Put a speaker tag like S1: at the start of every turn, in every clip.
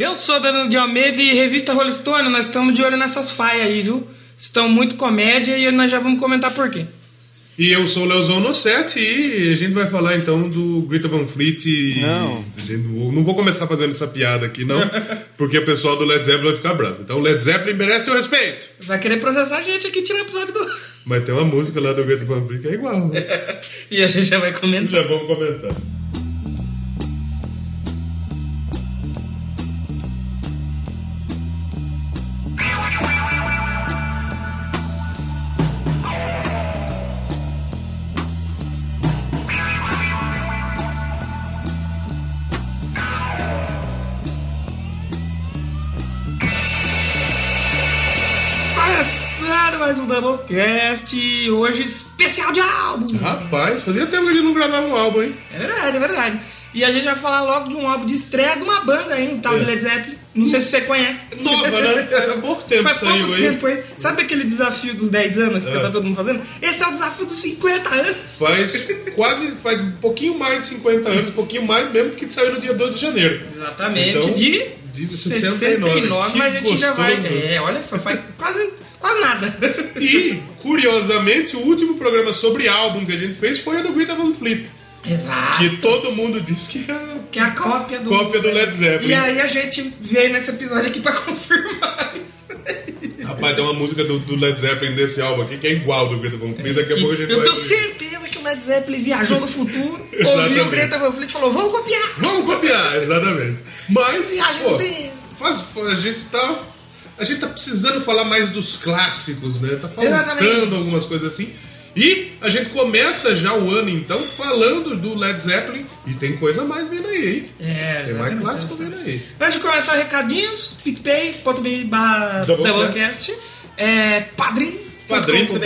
S1: Eu sou Danilo de Almeida e revista Rolling Stone, nós estamos de olho nessas faias aí, viu? Estão muito comédia e nós já vamos comentar por quê.
S2: E eu sou o Leozão Nossetti e a gente vai falar então do Greta Van Fleet. E
S1: Não.
S2: não vou começar fazendo essa piada aqui, não, porque o pessoal do Led Zeppelin vai ficar bravo. Então, Led Zeppelin merece seu respeito.
S1: Vai querer processar a gente aqui tirando o episódio do.
S2: Mas tem uma música lá do Greta Van Fleet que é igual. né?
S1: E a gente já vai comentar.
S2: Já vamos comentar.
S1: Doublecast, hoje especial de álbum.
S2: Rapaz, fazia tempo que a gente não gravava um álbum, hein?
S1: É verdade, é verdade. E a gente vai falar logo de um álbum de estreia de uma banda aí, um tal de
S2: É.
S1: Led Zeppelin. Não sei se você conhece.
S2: Nova, né? Faz pouco tempo
S1: Faz
S2: saiu
S1: pouco
S2: aí.
S1: tempo aí. Sabe aquele desafio dos 10 anos que
S2: É.
S1: tá todo mundo fazendo? Esse é o desafio dos 50 anos.
S2: Faz quase, faz um pouquinho mais de 50 anos, um pouquinho mais mesmo, porque saiu no dia 2 de janeiro.
S1: Exatamente.
S2: Então,
S1: de,
S2: de 69,
S1: 69, mas a gente já vai. É, olha só, faz quase, quase nada.
S2: E, curiosamente, o último programa sobre álbum que a gente fez foi o do Greta Van Fleet.
S1: Exato.
S2: Que todo mundo diz que é
S1: Que é a cópia do.
S2: cópia do Led Zeppelin.
S1: E aí a gente veio nesse episódio aqui pra confirmar isso.
S2: Rapaz, tem uma música do, do Led Zeppelin desse álbum aqui que é igual do Greta Van Fleet. Daqui a pouco a gente
S1: Eu
S2: vai
S1: tenho certeza que o Led Zeppelin viajou no futuro, ouviu o Greta Van Fleet e falou: vamos copiar.
S2: Vamos copiar, exatamente. Mas, pô,
S1: tempo.
S2: faz, a gente tá. A gente tá precisando falar mais dos clássicos, né? Tá faltando algumas coisas assim. E a gente começa já o ano, então, falando do Led Zeppelin. E tem coisa mais vindo aí, hein?
S1: É,
S2: Tem mais clássico vindo aí.
S1: Antes de começar, recadinhos: picpay.me barra
S2: Doublecast.
S1: Doublecast, é, padrim.
S2: Padrim.com.br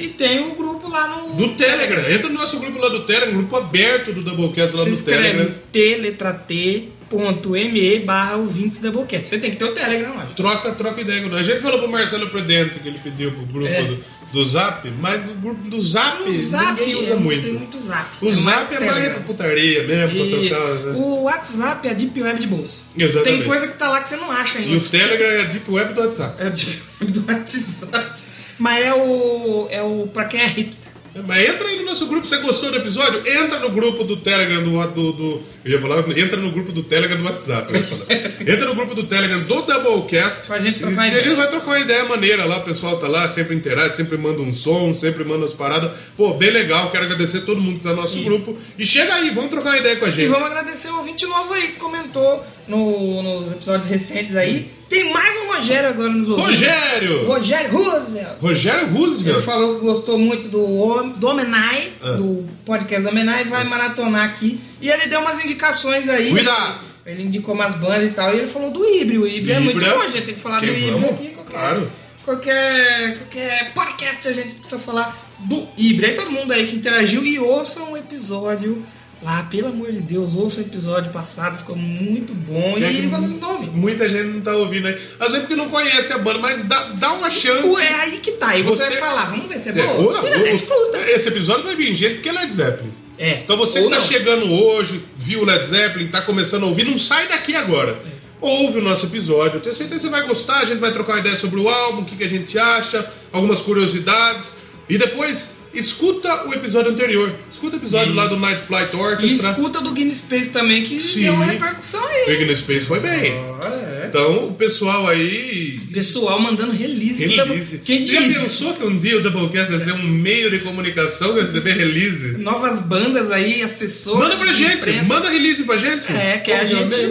S1: e tem o grupo lá no.
S2: Do Telegram. Entra no nosso grupo lá do Telegram, grupo aberto do Doublecast lá
S1: Se inscreve
S2: Telegram.
S1: T, letra T, ME barra ouvintes Doublecast. Você tem que ter o Telegram lá.
S2: Troca, troca ideia com nós. A gente falou pro Marcelo Prudente que ele pediu pro grupo
S1: É.
S2: do, do Zap, mas do grupo do Zap,
S1: O Zap
S2: ninguém usa
S1: é,
S2: muito.
S1: Tem muito Zap.
S2: O Zap é mais pra putaria mesmo, pra trocar. né?
S1: O WhatsApp é a Deep Web de bolsa.
S2: Exatamente.
S1: Tem coisa que tá lá que você não acha ainda.
S2: E o Telegram é a Deep Web do WhatsApp.
S1: É a Deep Web do WhatsApp. Mas é o. É o. Pra quem é hipster.
S2: Mas entra aí no nosso grupo, você gostou do episódio? Entra no grupo do Telegram do. do, do eu ia falar, entra no grupo do Telegram do WhatsApp. entra no grupo do Telegram do Doublecast.
S1: Pra gente trocar
S2: e a
S1: ideia.
S2: gente vai trocar uma ideia maneira lá, o pessoal tá lá, sempre interage, sempre manda um som, sempre manda as paradas. Pô, bem legal, quero agradecer todo mundo que tá no nosso grupo. E chega aí, vamos trocar uma ideia com a
S1: E
S2: gente.
S1: vamos agradecer o ouvinte novo aí que comentou no- nos episódios recentes aí. Tem mais um Rogério agora nos ouvindo.
S2: Rogério!
S1: Rogério Roosevelt.
S2: Rogério
S1: Ele
S2: Roosevelt.
S1: falou que gostou muito do, do Homenai,
S2: Ah.
S1: do podcast do Homenai, vai maratonar aqui. E ele deu umas indicações aí.
S2: Cuidado!
S1: Ele indicou umas bandas e tal. E ele falou do Ibri. O Ibri é muito
S2: Ibra.
S1: bom, a gente tem que falar
S2: Que
S1: do
S2: vamos,
S1: aqui. Qualquer,
S2: claro.
S1: qualquer, qualquer podcast a gente precisa falar do Ibri. Aí todo mundo aí que interagiu e ouça um episódio lá, pelo amor de Deus, ouça o episódio passado, ficou muito bom.
S2: É
S1: e
S2: que
S1: vocês não estão ouvindo.
S2: Muita gente não tá ouvindo aí. Às vezes porque não conhece a banda, mas dá, dá uma chance.
S1: Escu- É aí que tá. E você,
S2: Você-
S1: vai falar, vamos ver se é
S2: É,
S1: bom.
S2: ou- ou-
S1: escuta.
S2: Esse episódio vai vir gente porque é Led Zeppelin.
S1: É.
S2: Então você que tá
S1: não.
S2: chegando hoje, viu o Led Zeppelin, tá começando a ouvir, não sai daqui agora. Ouve o nosso episódio. Eu tenho certeza que você vai gostar, a gente vai trocar uma ideia sobre o álbum, o que, que a gente acha, algumas curiosidades. E depois, escuta o episódio anterior. Escuta o episódio lá do Night Flight
S1: E
S2: Orchestra.
S1: escuta do Guinness Space também, que
S2: Sim.
S1: deu uma repercussão aí.
S2: Big no Space foi bem.
S1: Ah, é.
S2: Então, o pessoal aí
S1: Pessoal mandando release.
S2: Release.
S1: Quem
S2: Você já
S1: diz?
S2: pensou que um dia o Doublecast vai ser um meio de comunicação vai receber release?
S1: Novas bandas aí, assessores.
S2: Manda pra gente,
S1: imprensa.
S2: manda release pra gente.
S1: É, que é a
S2: Como
S1: gente.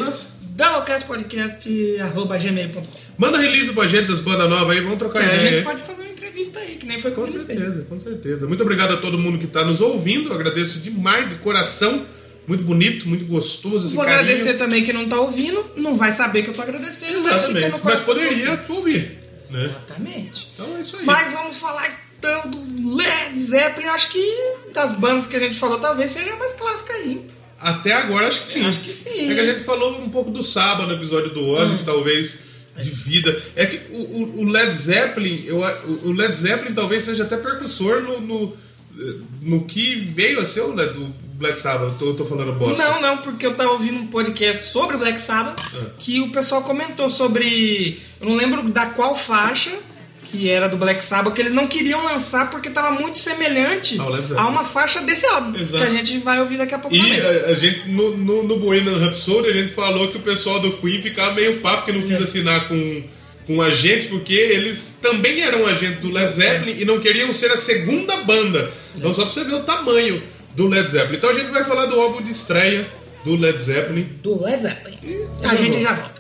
S1: Doublecastpodcast.gmail.com
S2: Manda release pra gente das bandas novas aí, vamos trocar
S1: É, A
S2: ideia.
S1: gente
S2: aí.
S1: pode fazer entrevista aí, que nem foi com,
S2: certeza, com certeza. Muito obrigado a todo mundo que está nos ouvindo. Eu agradeço demais, de coração. Muito bonito, muito gostoso esse
S1: Vou
S2: carinho.
S1: agradecer também quem não tá ouvindo, não vai saber que eu tô agradecendo, mas
S2: Exatamente. Mas
S1: coração.
S2: poderia ouvir. Né?
S1: Exatamente.
S2: Então é isso aí.
S1: Mas vamos falar então do Led Zeppelin. Acho que das bandas que a gente falou, talvez seja a mais clássica aí.
S2: Até agora acho que sim.
S1: Acho que sim.
S2: É que a gente falou um pouco do sábado no episódio do Ozzy,
S1: Hum.
S2: que talvez de vida. É que o, o- Led Zeppelin, eu, o Led Zeppelin talvez seja até percussor no, no, no que veio a ser o Led, o Black Sabbath? Eu tô, tô falando bosta.
S1: Não, não, porque eu tava ouvindo um podcast sobre o Black Sabbath
S2: Ah.
S1: que o pessoal comentou sobre. Eu não lembro da qual faixa que era do Black Sabbath, que eles não queriam lançar porque tava muito semelhante
S2: Zeppelin.
S1: a uma faixa desse álbum.
S2: Exato.
S1: Que a gente vai ouvir daqui a pouco
S2: E a, a gente, no, no, no Bohemian Rhapsody, a gente falou que o pessoal do Queen ficava meio papo que não quis
S1: É.
S2: assinar com, com a gente, porque eles também eram agentes do Led Zeppelin e não queriam ser a segunda banda. Então, só pra você ver o tamanho do Led Zeppelin. Então, a gente vai falar do álbum de estreia do Led Zeppelin.
S1: Do Led Zeppelin.
S2: tá
S1: A gente
S2: bom.
S1: já volta.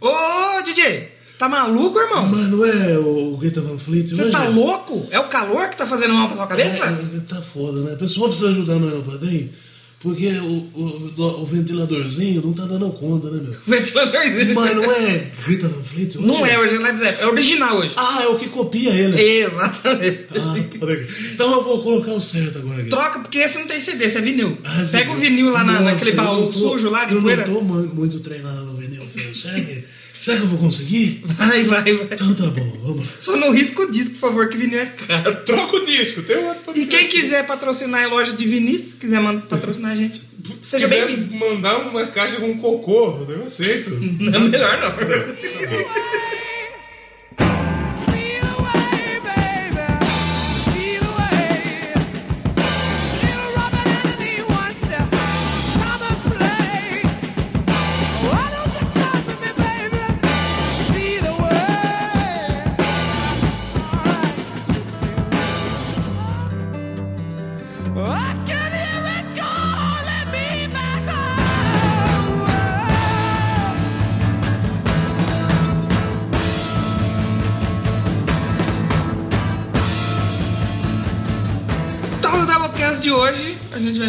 S1: Ô, DJ, tá maluco, irmão?
S3: Mano, é o Greta Van Fleet
S1: Você tá louco? É o calor que tá fazendo mal pra sua cabeça?
S3: É, tá foda, né? O pessoal precisa ajudar no aeropadrinho, porque o, o, o ventiladorzinho não tá dando conta, né, meu?
S1: Ventiladorzinho.
S3: Mas não é Greta Van Fleet hoje?
S1: Não é hoje, é Led Zeppelin. É original hoje.
S3: Ah, é o que copia ele.
S1: Exatamente.
S3: Ah, peraí. Então eu vou colocar o certo agora aqui.
S1: Troca, porque esse não tem CD, esse é vinil.
S3: Ah,
S1: Pega o vinil lá na,
S3: Nossa,
S1: naquele
S3: eu
S1: baú sujo lá de
S3: eu
S1: poeira.
S3: não tô mu- muito treinado filho. Será que, eu vou conseguir?
S1: Vai, vai, vai.
S3: Então tá bom, vamos lá.
S1: Só não risca o disco, por favor, que vinil é caro.
S2: Troca o disco, tem um
S1: E quem quiser patrocinar a loja de vinis, quiser patrocinar a gente, seja
S2: quiser
S1: bem-vindo.
S2: mandar uma caixa com cocô, eu aceito.
S1: Não, melhor não.
S4: Steal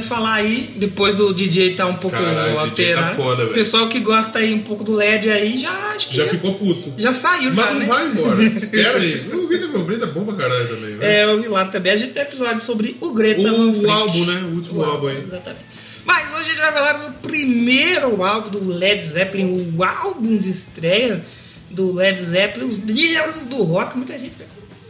S1: falar aí, depois do DJ tá um pouco
S2: Caralho, o tá
S1: alterado.
S2: foda, velho.
S1: o pessoal que gosta aí um pouco do LED aí, já acho que
S2: Já ficou puto.
S1: já saiu,
S2: Mas
S1: já,
S2: não
S1: né?
S2: vai embora. Espera aí. O Greta Van Fleet é bom pra caralho também, velho.
S1: É, eu vi lá também. A gente tem episódio sobre o Greta
S2: O- o álbum, né? O último álbum aí.
S1: Exatamente. Mas hoje a gente vai falar do primeiro álbum do Led Zeppelin, o álbum de estreia do Led Zeppelin, os deuses do rock. Muita gente vê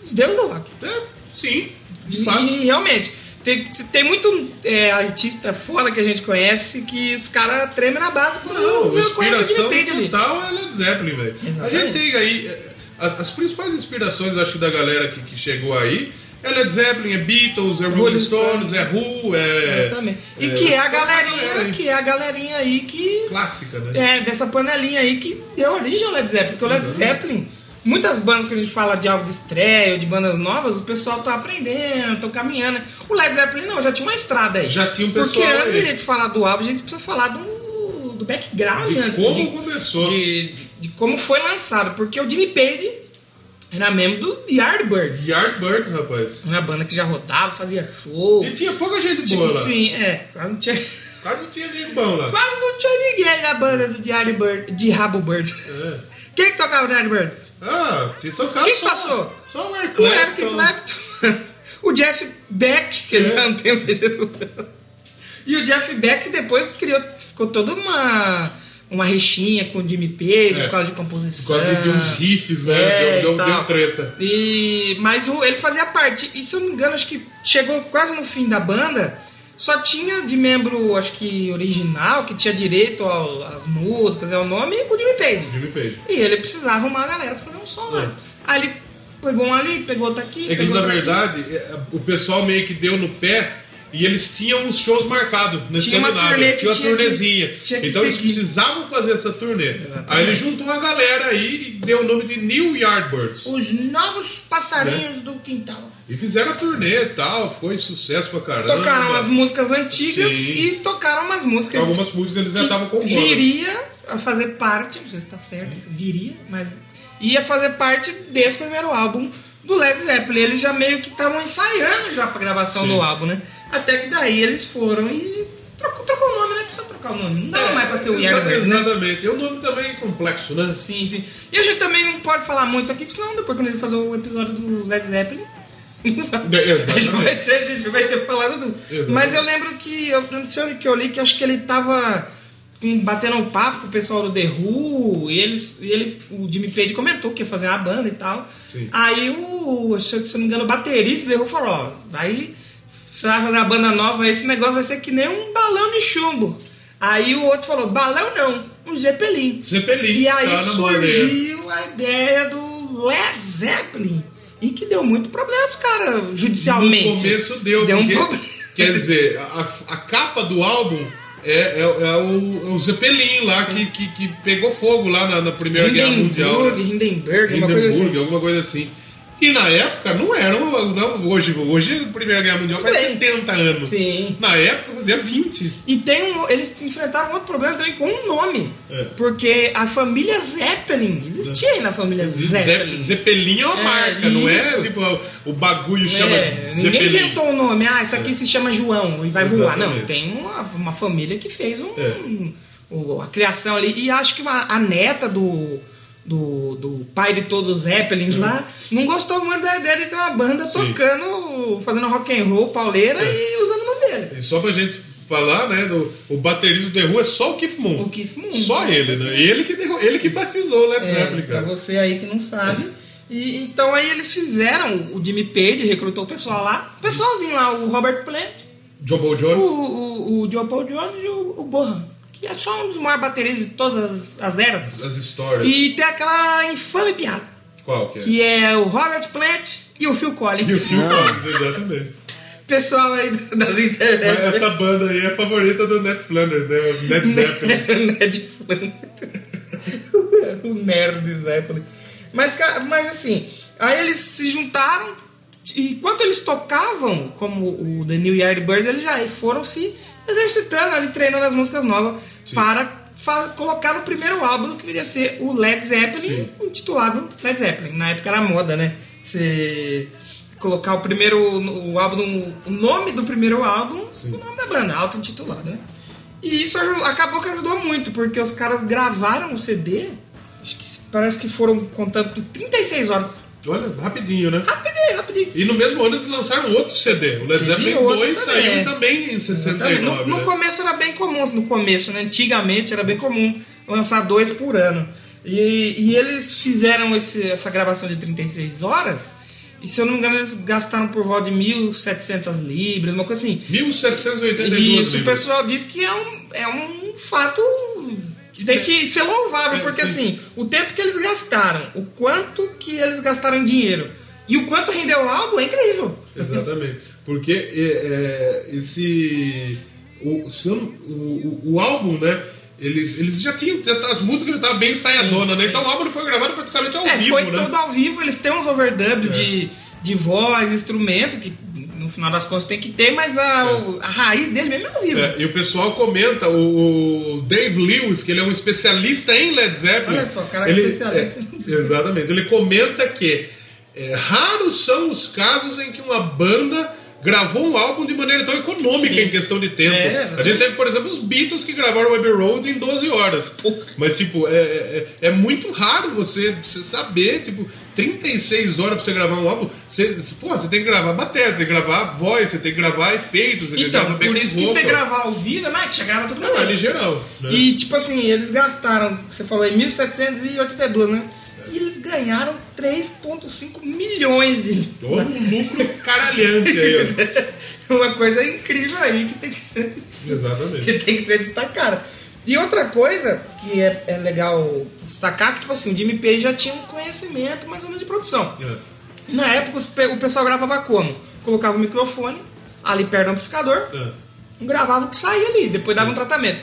S1: os deuses do rock.
S2: É, sim, de
S1: E,
S2: fato.
S1: e realmente, tem, tem muito é, artista foda que a gente conhece que os caras tremem na base quando
S2: Não,
S1: eu conheço o
S2: inspiração
S1: ali.
S2: total é Led Zeppelin, velho. A gente tem aí. é, As, as principais inspirações, acho que, da galera que, que chegou aí é Led Zeppelin, é Beatles, é Rolling Stones, é Who, é.
S1: Exatamente. E
S2: é,
S1: que é a galerinha,
S2: aí.
S1: que é a galerinha aí que
S2: Clássica, né?
S1: É, dessa panelinha aí que deu origem ao Led Zeppelin. Porque o Led
S2: Uhum.
S1: Zeppelin, muitas bandas que a gente fala de álbum de estreia de bandas novas, o pessoal tá aprendendo, tá caminhando. O Led Zeppelin não, já tinha uma estrada aí.
S2: Já tinha um
S1: Porque
S2: pessoal
S1: antes
S2: aí.
S1: da gente falar do álbum, a gente precisa falar do, do background
S2: De
S1: antes.
S2: como
S1: de,
S2: começou.
S1: de, de- de como foi lançado. Porque o Jimmy Page era membro do Yardbirds.
S2: Yardbirds, rapaz.
S1: Uma banda que já rodava, fazia show.
S2: E tinha pouca gente
S1: Tipo,
S2: boa lá.
S1: sim, é. Quase não tinha,
S2: Quase não tinha ninguém bom lá.
S1: quase não tinha ninguém na banda do Yardbird, de Rabo Birds.
S2: É.
S1: Quem que tocava no Yardbirds?
S2: Ah, se tocar
S1: Quem
S2: só.
S1: passou?
S2: Só o Eric
S1: O Eric
S2: Clapton.
S1: Clapton. o Jeff Beck, que ele
S2: É.
S1: já não tem vegetal. E o Jeff Beck depois criou, ficou toda uma, uma rixinha com o Jimmy Page
S2: É.
S1: por causa de
S2: Por
S1: composição.
S2: causa de uns riffs, né?
S1: É,
S2: deu, deu, deu treta.
S1: E, mas o, ele fazia parte. E se eu não me engano, acho que chegou quase no fim da banda. Só tinha de membro, acho que original, que tinha direito ao- às músicas, ao nome, o Jimmy Page.
S2: Jimmy Page.
S1: E ele precisava arrumar a galera pra fazer um som lá.
S2: É.
S1: Aí ele pegou um ali, pegou outro aqui.
S2: É que na
S1: outro aqui.
S2: verdade é, o pessoal meio que deu no pé e eles tinham uns shows marcados na
S1: Tinha
S2: Escandinávia. Tinha uma
S1: tinha que- tinha que
S2: então eles
S1: seguir.
S2: precisavam fazer essa turnê.
S1: Exatamente.
S2: Aí ele juntou uma galera aí e deu o nome de New Yardbirds.
S1: Os novos passarinhos
S2: Né?
S1: do quintal.
S2: E fizeram a turnê e tal, foi sucesso pra caramba.
S1: Tocaram as músicas antigas
S2: Sim.
S1: e tocaram umas músicas.
S2: Algumas músicas eles já estavam compondo.
S1: Viria a fazer parte, não sei se está certo, viria, mas ia fazer parte desse primeiro álbum do Led Zeppelin. Eles já meio que estavam ensaiando já pra gravação
S2: Sim.
S1: do álbum, né? Até que daí eles foram e trocou, trocou o nome, né? Precisa trocar o nome. Não dava
S2: É,
S1: mais pra ser o Yardbirds, né?
S2: Exatamente. É um nome também complexo, né?
S1: Sim, sim. E a gente também não pode falar muito aqui, porque senão depois quando ele fazer o episódio do Led Zeppelin.
S2: exatamente.
S1: a gente vai ter falado do.
S2: Exatamente.
S1: Mas eu lembro que. Eu não sei onde que eu li, que acho que ele tava batendo um papo com o pessoal do The Who, e eles, e ele, o Jimmy Page comentou que ia fazer uma banda e tal.
S2: Sim.
S1: Aí o, se eu não me engano, o baterista derrubou e falou, ó, aí você vai fazer a banda nova, esse negócio vai ser que nem um balão de chumbo. Aí o outro falou, balão não, um Zeppelin.
S2: Zeppelin.
S1: E aí
S2: tá aí.
S1: surgiu a ideia do Led Zeppelin. E que deu muito problema pros caras, judicialmente.
S2: No começo deu,
S1: Deu um
S2: porque,
S1: problema.
S2: Quer dizer, a, a capa do álbum é, é, é o, é o Zeppelin lá que, que, que pegou fogo lá na, na Primeira Guerra Mundial.
S1: Hindenburg,
S2: né?
S1: Hindenburg, coisa
S2: Hindenburg,
S1: assim.
S2: alguma coisa assim. E na época não era. um- Não, hoje, hoje a Primeira Guerra Mundial faz
S1: Bem,
S2: 70 anos.
S1: Sim.
S2: Na época fazia 20.
S1: E tem um, eles enfrentaram outro problema também com o nome.
S2: É.
S1: Porque a família Zeppelin existia aí na família Zeppelin.
S2: Ze- Zeppelin é uma
S1: É,
S2: marca, não é
S1: isso.
S2: tipo o bagulho chama
S1: É, ninguém
S2: Zeppelin.
S1: inventou o nome, ah, isso aqui se chama João e vai voar. Não,
S2: Exatamente.
S1: tem uma, uma família que fez um,
S2: É.
S1: o- a criação ali. E acho que uma- a neta do, do, do pai de todos os Zeppelins lá não gostou muito da ideia de ter uma banda tocando, fazendo rock and roll, pauleira
S2: É.
S1: e usando o nome deles.
S2: E só pra gente falar, né, do, o baterista do The Who é só o Keith Moon.
S1: O Keith Moon.
S2: Só ele, né? Ele que, derru- ele que batizou o Led
S1: É,
S2: Zeppelin,
S1: pra
S2: cara.
S1: você aí que não sabe. E, então aí eles fizeram, o Jimmy Page recrutou o pessoal lá, o pessoalzinho lá, o Robert Plant,
S2: John Paul
S1: o,
S2: Jones.
S1: o, o Joe Paul Jones e o, o Bohan, que é só um dos maiores bateristas de todas as, as eras.
S2: As histórias.
S1: E tem aquela infame piada,
S2: Qual que é?
S1: que é o Robert Plant e o Phil Collins.
S2: E o Phil Collins, exatamente.
S1: Pessoal aí das
S2: Mas
S1: internets.
S2: essa banda aí é a favorita do Ned Flanders, né? O Ned Zeppelin.
S1: Ned Flanders. o nerd de Zeppelin. Mas, mas assim, aí eles se juntaram e quando eles tocavam, como o The New Yardbirds, eles já foram se exercitando ali, treinando as músicas novas para fa- colocar no primeiro álbum que viria ser o Led Zeppelin, intitulado Led Zeppelin. Na época era moda, né? Você colocar o primeiro o álbum, o nome do primeiro álbum,
S2: Sim.
S1: o nome da banda, auto-intitulado, né? E isso acabou que ajudou muito, porque os caras gravaram o CD, acho que parece que foram contando por 36 horas.
S2: Olha, rapidinho, né?
S1: Rapidinho, rapidinho.
S2: E no mesmo ano eles lançaram outro CD. O Led Zeppelin
S1: outro
S2: 2
S1: também.
S2: saiu também em
S1: Exatamente.
S2: 69.
S1: No, no
S2: né?
S1: começo era bem comum, no começo, né? Antigamente era bem comum lançar dois por ano. E, e eles fizeram esse- essa gravação de 36 horas, e se eu não me engano, eles gastaram por volta de 1.700 libras, uma coisa assim.
S2: 1782
S1: Isso, o
S2: libras.
S1: pessoal diz que é um, é um fato tem que ser louvável,
S2: É,
S1: porque
S2: sim.
S1: assim, o tempo que eles gastaram, o quanto que eles gastaram em dinheiro e o quanto rendeu o álbum é incrível.
S2: Exatamente. Porque é, é, esse. O, se eu não- o, o, o álbum, né? Eles, eles já tinham. já tá- as músicas já estavam bem ensaiadona, né? Então o álbum foi gravado praticamente ao
S1: É,
S2: vivo,
S1: foi
S2: né?
S1: todo ao vivo, eles têm uns overdubs
S2: É.
S1: de, de voz, instrumento, que no final das contas tem que ter, mas a, o- a raiz dele mesmo é ao vivo.
S2: É, e o pessoal comenta, o, o Dave Lewis, que ele é um especialista em Led Zeppelin.
S1: Olha só, cara,
S2: ele,
S1: especialista em
S2: é,
S1: Led Zeppelin.
S2: Exatamente. Ele comenta que é, raros são os casos em que uma banda gravou um álbum de maneira tão econômica
S1: Sim.
S2: em questão de tempo.
S1: É,
S2: a gente teve, por exemplo, os Beatles que gravaram o Abbey Road em 12 horas. Mas, tipo, é, é, é muito raro você, você saber, tipo, 36 horas pra você gravar um álbum. Você, pô, você tem que gravar bateria, você tem que gravar voz, você tem que gravar efeitos, você tem que
S1: Então, por isso que você gravar ao vivo, é mais, você grava tudo
S2: Não,
S1: mais.
S2: é geral. Né?
S1: E tipo assim, eles gastaram, você falou aí, 1.782, né? Ganharam 3,5 milhões de.
S2: Olha um lucro caralhante aí, ó.
S1: Uma coisa incrível aí que tem que ser,
S2: Exatamente.
S1: que tem que ser destacada. E outra coisa que é, é legal destacar, que tipo assim, o Jimmy Page já tinha um conhecimento mais ou menos de produção.
S2: É.
S1: Na época o pessoal gravava como? Colocava o microfone ali perto do amplificador,
S2: É.
S1: gravava o que saía ali, depois dava um tratamento.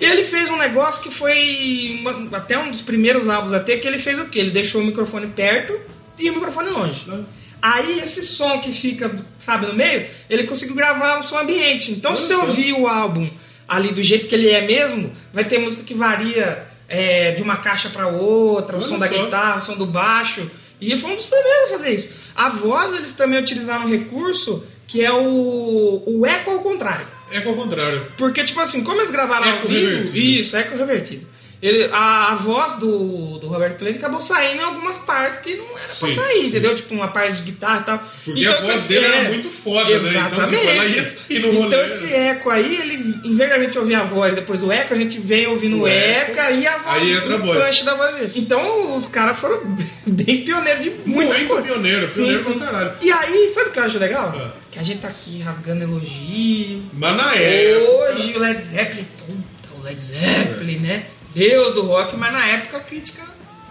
S1: Ele fez um negócio que foi uma- até um dos primeiros álbuns até que ele fez o que? Ele deixou o microfone perto e o microfone longe.
S2: Ah.
S1: Aí esse som que fica, sabe, no meio, ele conseguiu gravar um som ambiente. Então se
S2: Olha só.
S1: ouvir o álbum ali do jeito que ele é mesmo, vai ter música que varia é, de uma caixa para outra, o som da guitarra, o som do baixo. E foi um dos primeiros a fazer isso. A voz eles também utilizaram um recurso que é o, o eco ao contrário.
S2: É que ao contrário.
S1: Porque, tipo assim, como eles gravaram ao
S2: Eco
S1: vivo.
S2: revertido.
S1: Isso, eco revertido. Ele, a, a voz do, do Robert Plant acabou saindo em algumas partes que não era pra
S4: Sim,
S1: sair,
S4: sim.
S1: entendeu? Tipo, uma parte de guitarra e tal.
S4: Porque a voz
S1: esse
S4: dele era
S1: é-
S4: muito foda, né? Então,
S1: Exatamente.
S4: tipo, ela ia sair no rolê,
S1: Então
S4: né?
S1: esse eco aí, ele, em vez gente ouvir a voz depois o eco, a gente vem ouvindo
S4: O eco,
S1: eco e a voz
S4: aí entra a voz.
S1: da voz dele. Então os caras foram bem pioneiros de muita
S4: Muito
S1: coisa.
S4: pioneiro,
S1: Sim,
S4: pioneiro
S1: sim.
S4: pra caralho.
S1: E aí, sabe o que eu acho legal?
S4: Ah.
S1: Que a gente tá aqui rasgando elogio.
S4: Mas na época.
S1: Hoje o Led Zeppelin, puta, o Led Zeppelin, né? Deus do rock, mas na época a crítica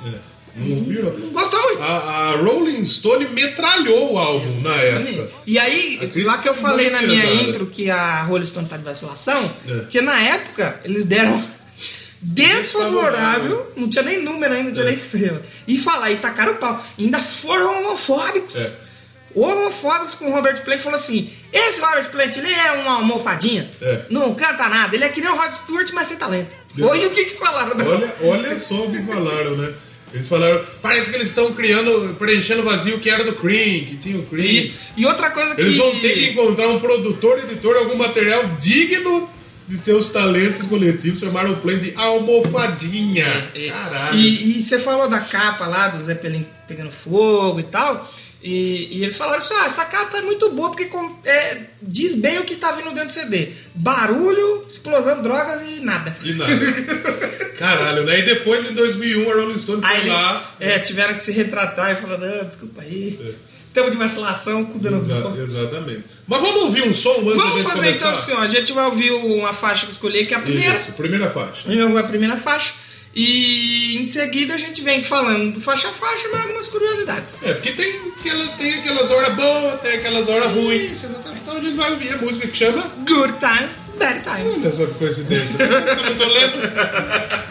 S4: É, não
S1: não gostou muito.
S4: A, a Rolling Stone metralhou o álbum na época.
S1: E aí, lá que eu falei
S4: muito
S1: na minha
S4: pesada.
S1: intro que a Rolling Stone tá de vacilação,
S4: É.
S1: que na época eles deram desfavorável, não tinha nem número ainda, não tinha
S4: É.
S1: nem estrela. E falar, e tacaram o pau. Ainda foram homofóbicos.
S4: É.
S1: Homofóbicos com o Robert Plant falou assim: esse Robert Plant, ele é um almofadinha,
S4: É.
S1: não canta nada, ele é que nem o Rod Stewart, mas sem talento.
S4: Deus.
S1: Hoje o que, que falaram? da-
S4: Olha, olha só o que falaram, né? Eles falaram, parece que eles estão criando, preenchendo o vazio que era do Cream, que tinha o Cream.
S1: Isso. E outra coisa que.
S4: Eles vão ter que encontrar um produtor, editor, algum material digno de seus talentos coletivos. Chamaram o plano de almofadinha.
S1: É.
S4: Caralho.
S1: E, e você falou da capa lá do Zeppelin pegando fogo e tal. E, e eles falaram assim: ah, essa capa é muito boa porque com- é, diz bem o que tá vindo dentro do CD: barulho, explosão, drogas e nada.
S4: E nada. Caralho, né? E depois, em 2001, a Rolling Stone foi
S1: eles
S4: lá.
S1: é, tiveram que se retratar e falar: não, desculpa aí,
S4: É.
S1: estamos de vacilação, cu dando
S4: Exa-
S1: boca."
S4: exatamente. Mas vamos ouvir um som antes
S1: Vamos fazer
S4: começar?
S1: então assim: ó, a gente vai ouvir uma faixa que eu escolhi, que é a primeira.
S4: Isso, primeira faixa.
S1: A primeira faixa. E em seguida a gente vem falando do faixa a faixa, mas algumas curiosidades.
S4: É, porque tem, aquela, tem aquelas horas boas, tem aquelas horas ruins.
S1: Isso, exatamente.
S4: Então a gente vai ouvir a música que chama.
S1: Good times, bad times.
S4: Olha só que coincidência. Eu não tô lendo.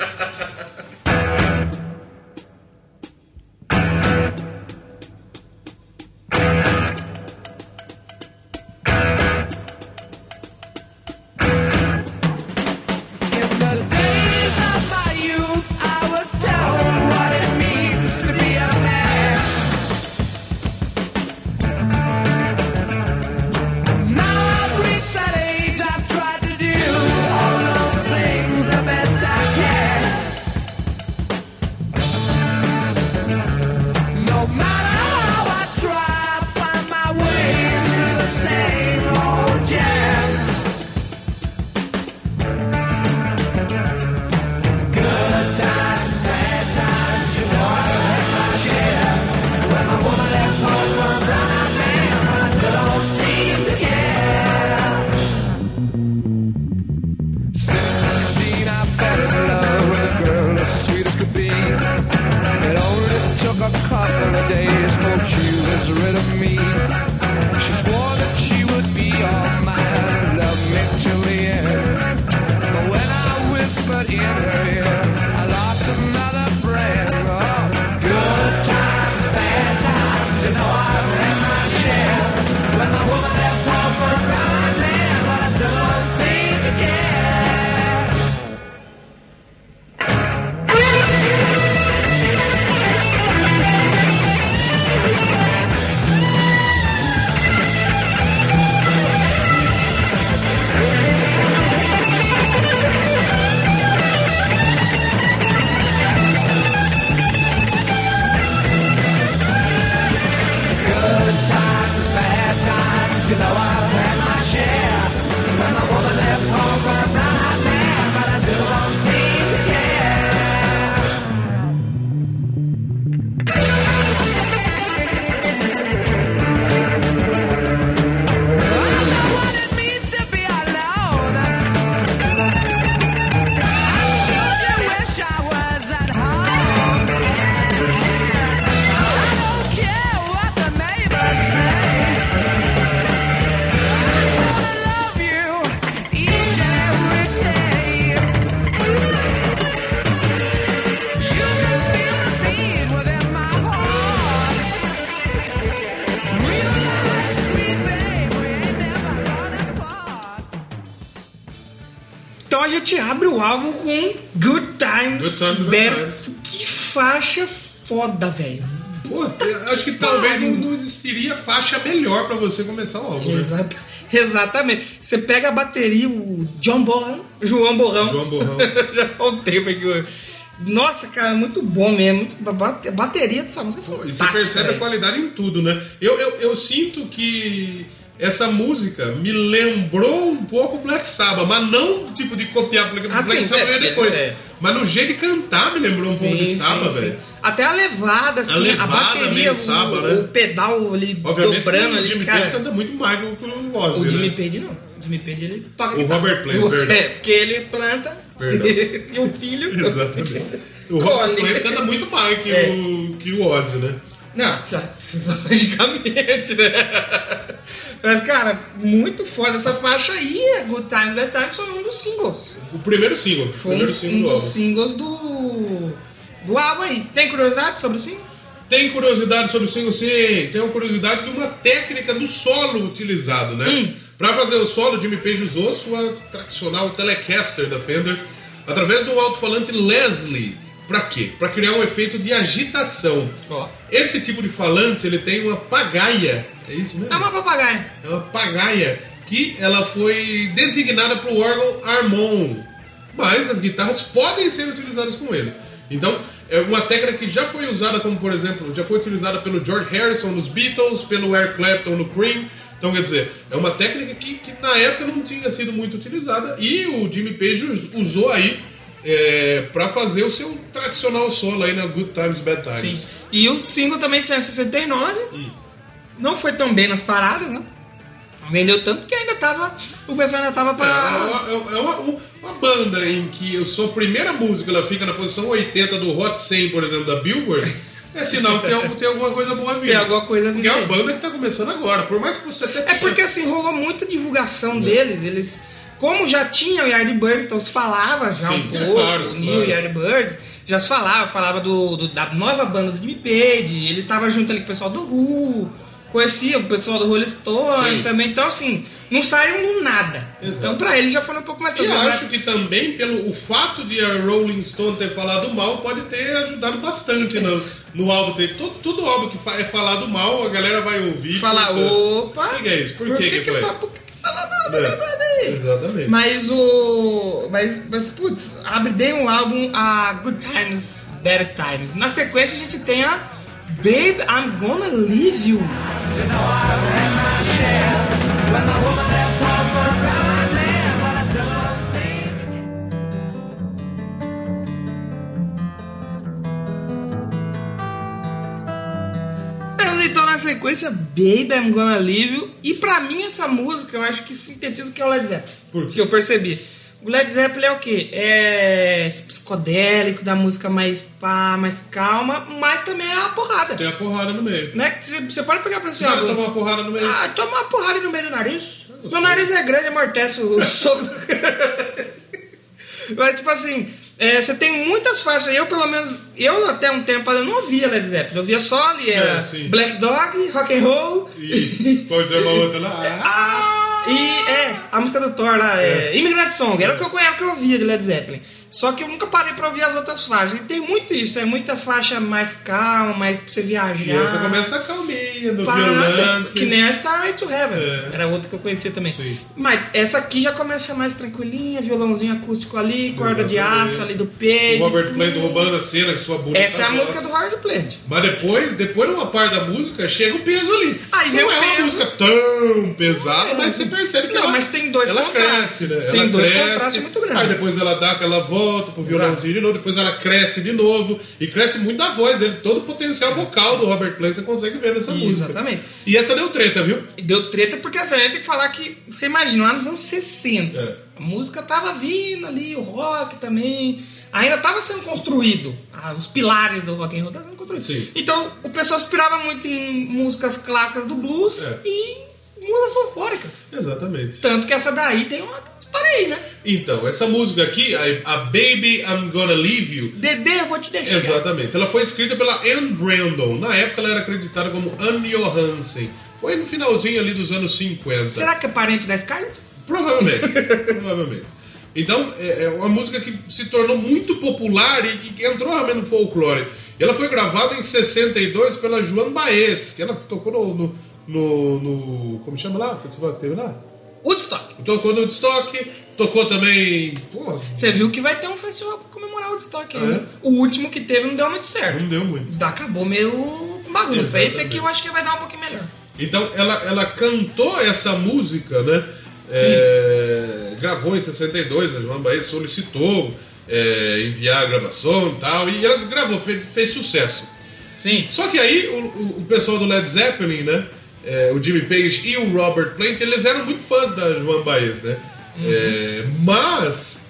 S1: Foda, velho.
S4: Pô, eu acho que talvez não, não existiria faixa melhor pra você começar o álbum, né?
S1: Exata- exatamente. Você pega a bateria, o John Borrão, João Borrão.
S4: João Borrão.
S1: Já faz um tempo aqui. Nossa, cara, muito bom mesmo. A bate- a bateria dessa música foi
S2: E você percebe a
S1: velho.
S2: qualidade em tudo, né? Eu, eu, eu sinto que essa música me lembrou um pouco Black Sabbath, mas não tipo de copiar, porque
S1: Ah,
S2: Black
S1: sim,
S2: Sabbath
S1: é,
S2: depois.
S1: é.
S2: Mas no jeito de cantar me lembrou um pouco de
S1: Sim,
S2: Sabbath,
S1: sim,
S2: velho.
S1: sim. Até a levada, assim, a,
S2: levada
S1: bateria,
S2: meio
S1: o,
S2: né?
S1: o pedal ali
S2: Obviamente
S1: dobrando
S2: o
S1: ali,
S2: Jimmy Page
S1: cara.
S2: canta muito mais do que o Ozzy,
S1: O Jimmy
S2: né?
S1: Page não. O Jimmy Page ele toca
S2: O
S1: guitarra.
S2: Robert Plant, perdão.
S1: É, porque ele planta e o filho.
S2: Exatamente. O. Robert Plant canta muito mais que,
S1: É.
S2: o, que o Ozzy, né?
S1: Não, logicamente, né? Mas, cara, muito foda. Essa faixa aí, Good Times, Bad Times, foi um dos singles.
S2: O primeiro single.
S1: Foi um,
S2: primeiro
S1: um
S2: single do
S1: dos singles do, do álbum aí. Tem curiosidade sobre o single?
S2: Tem curiosidade sobre o single? Sim, tem uma curiosidade de uma técnica do solo utilizado, né?
S1: Hum.
S2: Pra fazer o solo, Jimmy Page usou sua tradicional Telecaster da Fender através do alto-falante Leslie. Pra quê? Pra criar um efeito de agitação.
S1: Ó.
S2: Esse tipo de falante, ele tem uma pagaia. É isso mesmo?
S1: É uma papagaia.
S2: É uma pagaia que ela foi designada para o órgão Harmon. Mas as guitarras podem ser utilizadas com ele. Então, é uma técnica que já foi usada, como por exemplo, já foi utilizada pelo George Harrison nos Beatles, pelo Eric Clapton no Cream. Então, quer dizer, é uma técnica que, que na época não tinha sido muito utilizada e o Jimmy Page us- usou aí para fazer o seu tradicional solo aí na Good Times, Bad Times.
S1: Sim. E o single também saiu em 69.
S2: Hum.
S1: Não foi tão bem nas paradas, né? Vendeu tanto que ainda tava. O pessoal ainda tava
S2: É,
S1: pra.
S2: uma, é uma- uma- uma banda em que a sua primeira música ela fica na posição 80 do Hot 100, por exemplo, da Billboard, é sinal que tem, tem alguma coisa boa vindo.
S1: Tem alguma coisa
S2: Porque é
S1: vindo
S2: uma banda que tá começando agora, por mais que você até
S1: É
S2: tenha-
S1: porque assim, rolou muita divulgação deles. Eles. Como já tinha o Yardbirds, então se falava já
S2: Sim,
S1: um
S2: é
S1: pouco,
S2: claro,
S1: o New
S2: claro.
S1: Yardbirds, já se falava, falava do, do- da nova banda do Jimmy Page, ele tava junto ali com o pessoal do Who, conhecia o pessoal do Rolling Stones também, então assim, não saiu do nada.
S2: Exato.
S1: Então pra ele já foi um pouco mais
S2: E eu
S1: fácil.
S2: acho que também, pelo o fato de a Rolling Stone ter falado mal, pode ter ajudado bastante no, no álbum. Todo, todo álbum que é falado mal, a galera vai ouvir.
S1: Falar, opa,
S2: O que que é isso? Por
S1: por
S2: que
S1: que
S2: que foi?
S1: por que que fala mal da
S2: É,
S1: minha banda aí?
S2: Exatamente.
S1: Mas o. Mas, mas, putz, abre bem o álbum a Good Times, Bad Times. Na sequência a gente tem a Babe, I'm Gonna Leave You. Então sequência Baby I'm Gonna Leave You. E pra mim essa música eu acho que sintetiza o que é o Led Zeppelin.
S2: Por quê?
S1: Que eu percebi. O Led Zeppelin é o quê? É psicodélico, da música mais pá, mais calma, mas também é uma porrada.
S2: Tem a porrada no meio.
S1: Né? Você você pode pegar pra você. Ó,
S2: tomar uma porrada no meio.
S1: ah, toma uma porrada no meio do nariz. Meu nariz é grande, amortece o soco. Mas, tipo assim, é, você tem muitas faixas. Eu, pelo menos, eu até um tempo eu não ouvia Led Zeppelin. Eu via só ali, era
S2: É.
S1: Black Dog, Rock and Roll.
S2: E pode uma outra lá.
S1: Ah, e é, a música do Thor lá, é, Immigrant Song, era o que eu, era o que eu ouvia de Led Zeppelin. Só que eu nunca parei pra ouvir as outras faixas. E tem muito isso, é muita faixa mais calma, mais pra você viajar.
S2: E aí você começa a calminha, do violante.
S1: que nem a Starway to Heaven.
S2: É.
S1: Era outra que eu conhecia também.
S2: Sim.
S1: Mas essa aqui já começa mais tranquilinha, violãozinho acústico ali, corda de aço ali do peito.
S2: O Robert Plant roubando a cena com sua bonita
S1: Essa é a
S2: voz.
S1: música do Howard Plant.
S2: Mas depois, depois numa parte da música, chega o peso ali.
S1: Aí
S2: não é
S1: peso.
S2: uma música tão pesada, mas você percebe que
S1: Não,
S2: ela,
S1: mas tem dois
S2: ela
S1: contrastes.
S2: cresce, né?
S1: Tem
S2: ela
S1: dois
S2: cresce,
S1: contrastes muito grandes.
S2: Aí depois ela dá aquela volta pro violãozinho de novo, depois ela cresce de novo. E cresce muito a voz dele, todo o potencial vocal do Robert Plant você consegue ver nessa música.
S1: Exatamente.
S2: E essa deu treta, viu?
S1: Deu treta porque assim, a gente tem que falar que você imagina lá nos anos 60.
S2: É.
S1: A música tava vindo ali, o rock também. Ainda tava sendo construído. Ah, os pilares do rock and roll estavam sendo construídos.
S2: Sim.
S1: Então o pessoal inspirava muito em músicas clássicas do blues
S2: É.
S1: e músicas folclóricas.
S2: Exatamente.
S1: Tanto que essa daí tem uma aí, né?
S2: Então, essa música aqui, a, Baby I'm Gonna Leave You,
S1: Bebê, eu vou te deixar.
S2: Exatamente. Ela foi escrita pela Anne Brandon. Na época ela era acreditada como Anne Johansen. Foi no finalzinho ali dos anos 50.
S1: Será que é parente da Scarlett?
S2: Provavelmente. provavelmente. Então, é é uma música que se tornou muito popular e que entrou realmente no folclore. Ela foi gravada em 62 pela Joan Baez, que ela tocou no. no, no- no- como chama lá? Festival que teve lá?
S1: Woodstock.
S2: Tocou no Woodstock, tocou também. Pô,
S1: Você viu que vai ter um festival pra comemorar o Woodstock.
S2: Ah, é?
S1: O último que teve não deu muito certo.
S2: não deu muito.
S1: Acabou meio bagunça. Esse
S2: Exatamente.
S1: aqui eu acho que vai dar um pouquinho melhor.
S2: Então ela, ela cantou essa música, né? É, gravou em 62, a Joan Baez solicitou é, enviar a gravação e tal, e ela gravou, fez, fez sucesso.
S1: Sim.
S2: Só que aí o- o pessoal do Led Zeppelin, né? É, o Jimmy Page e o Robert Plant, eles eram muito fãs da Joan Baez, né? É, mas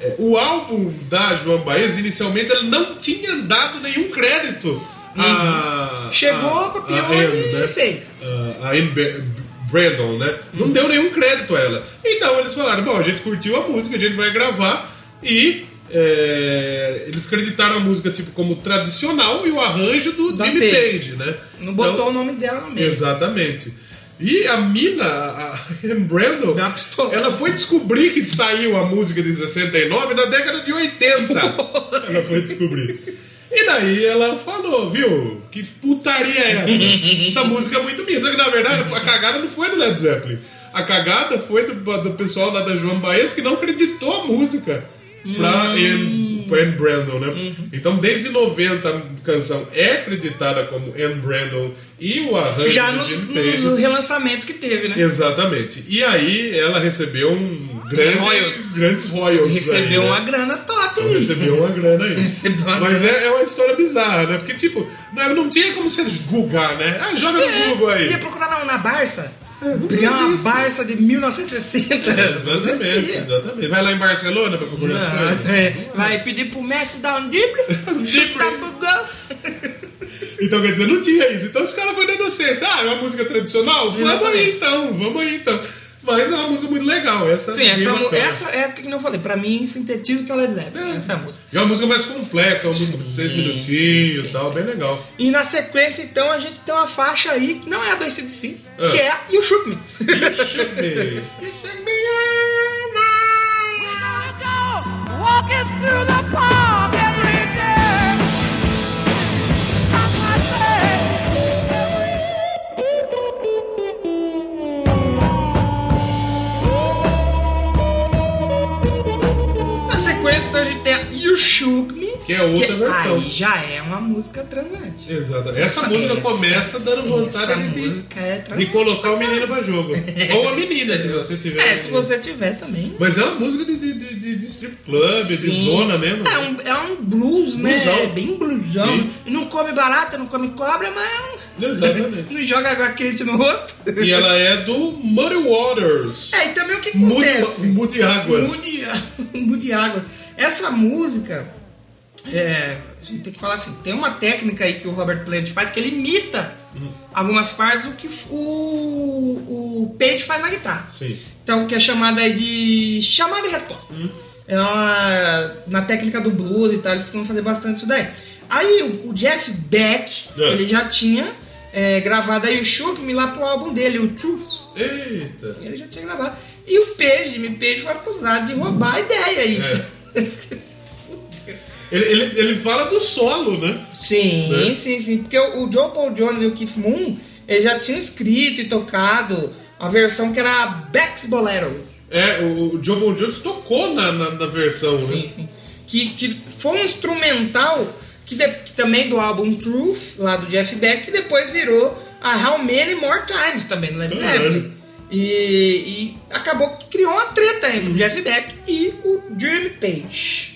S2: é, o álbum da Joan Baez, inicialmente, ele não tinha dado nenhum crédito a.
S1: Chegou,
S2: a-
S1: copiou
S2: a Anne,
S1: e
S2: né?
S1: fez.
S2: a Anne Ba- Brandon, né? Não deu nenhum crédito a ela. Então eles falaram: bom, a gente curtiu a música, a gente vai gravar e. é, eles acreditaram a música tipo como tradicional e o arranjo do
S1: Da
S2: Jimmy
S1: Page.
S2: Né?
S1: Não botou
S2: Então,
S1: o nome dela no meio.
S2: Exatamente. E a mina, a Anne Brandon, ela foi descobrir que saiu a música de 69 na década de 80. ela foi descobrir. E daí ela falou, viu? Que putaria é essa? Essa música é muito minha. Só que na verdade a cagada não foi do Led Zeppelin. A cagada foi do, do pessoal lá da Joan Baez que não acreditou a música Anne, pra Anne Brandon, né? Então desde 90 a canção é acreditada como Anne Brandon e o arranjo
S1: Já nos, nos relançamentos que teve, né?
S2: Exatamente. E aí ela recebeu um grande,
S1: Royalties.
S2: grandes royalties.
S1: Recebeu
S2: aí, né?
S1: uma grana top
S2: Então
S1: aí.
S2: recebeu uma grana aí.
S1: Uma
S2: Mas
S1: grana.
S2: é, é uma história bizarra, né? Porque, tipo, não, não tinha como você googar, né? Ah, joga no Google aí.
S1: É, Ia procurar na, na Barça.
S2: Não
S1: Pegar uma
S2: existe.
S1: Barça de 1960. Não
S2: Exatamente, exatamente. Vai lá em Barcelona pra procurar as
S1: Não,
S2: coisas.
S1: é. Vai pedir pro Messi dar um drible, chutar pro gol.
S2: Então, quer dizer, não tinha isso. Então os caras foram na inocência. Ah, é uma música tradicional? Vamos aí então, vamos aí então. Mas é uma música muito legal. Essa,
S1: Sim, essa,
S2: bem
S1: mu-
S2: bacana.
S1: essa é a que eu falei. Pra mim, sintetiza o que ela dizer.
S2: É.
S1: Essa é a música.
S2: E é uma música mais complexa, é uma música de seis minutinhos e tal, bem legal.
S1: E na sequência, então, a gente tem uma faixa aí, que não é a do ACDC,
S2: Ah.
S1: que é a You Shoot Me.
S2: Ixi,
S4: We're gonna go walking through the park
S1: sequência, então, a gente tem a You Shook Me.
S2: Que é outra versão.
S1: Aí já é uma música transante.
S2: Exato. Essa,
S1: Essa-
S2: música
S1: essa-
S2: começa dando vontade de,
S1: é
S2: de colocar o menino pra jogo. Ou a menina, se você tiver.
S1: É, se você tiver também.
S2: Mas é uma música de, de, de, de- de strip club, de
S1: Sim.
S2: zona mesmo.
S1: É um, é um blues, né? É bem.
S2: Sim.
S1: E não come barata, não come cobra, mas é um...
S2: Exatamente.
S1: não joga água quente no rosto.
S2: E ela é do Muddy Waters.
S1: É, e também o que acontece?
S2: mude águas.
S1: Mude, mude água. Essa música, é, a gente tem que falar assim, tem uma técnica aí que o Robert Plant faz que ele imita
S2: Hum.
S1: algumas partes o que o, o Page faz na guitarra.
S2: Sim.
S1: Então, que é chamada aí de chamada e resposta.
S2: Hum.
S1: É uma, na técnica do blues e tal, eles costumam fazer bastante isso daí. Aí, o, o Jeff Beck,
S2: É.
S1: ele já tinha é, gravado aí o Shook Me lá pro álbum dele, o Truth.
S2: Eita.
S1: Ele já tinha gravado. E o Page, Jimmy Page, foi acusado de roubar a ideia aí.
S2: É. Ele, ele, ele fala do solo, né?
S1: sim,
S2: Né?
S1: sim, sim. Porque o, o Joe Paul Jones e o Keith Moon, eles já tinham escrito e tocado a versão que era Beck's Bolero.
S2: É, o Joe Bon Jones tocou na, na, na versão,
S1: Sim,
S2: né?
S1: sim. Que, que foi um instrumental que, de- que também do álbum Truth, lá do Jeff Beck, que depois virou a How Many More Times também, no Led
S2: Caralho.
S1: Zeppelin. E, e acabou que criou uma treta entre o Jeff Beck e o Jimmy Page.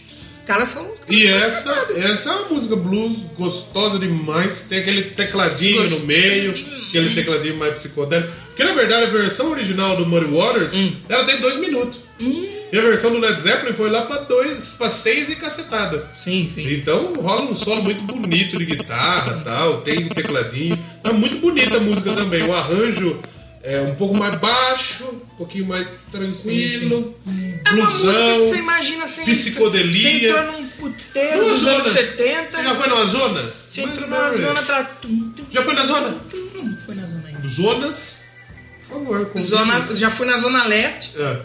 S1: Os caras são.
S2: E essa, essa é uma música blues gostosa demais. Tem aquele tecladinho no
S1: Gostoso
S2: meio,
S1: demais.
S2: aquele tecladinho mais psicodélico. Porque na verdade a versão original do Muddy Waters ela tem dois minutos. E a versão do Led Zeppelin foi lá pra dois, pra seis e cacetada.
S1: Sim, sim.
S2: Então rola um solo muito bonito de guitarra tal, tem um tecladinho. É muito bonita a música também. O arranjo é um pouco mais baixo, um pouquinho mais tranquilo, um
S1: É música que você
S2: blusão.
S1: imagina assim.
S2: psicodelia.
S1: Você entrou num puteiro
S2: Numa
S1: dos
S2: zona.
S1: anos 70.
S2: Você já foi numa zona?
S1: Você entrou numa
S2: menos.
S1: zona. Tra...
S2: Já foi na zona?
S1: Não foi na zona ainda.
S2: Zonas? Por favor.
S1: Zona, já fui na Zona Leste,
S2: É.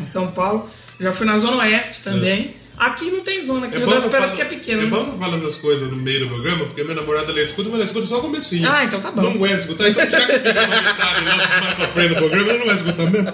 S1: em São Paulo. Já fui na Zona Oeste também. Aqui não tem zona, aqui
S2: É
S1: eu tô
S2: que falo-
S1: é pequeno.
S2: é bom que eu falo essas coisas no meio do programa, porque minha namorada ela escuta, mas ela escuta só o comecinho.
S1: Ah, então tá bom.
S2: Não aguenta escutar, então já que fica uma metade lá mais pra frente do programa, ela não vai escutar mesmo.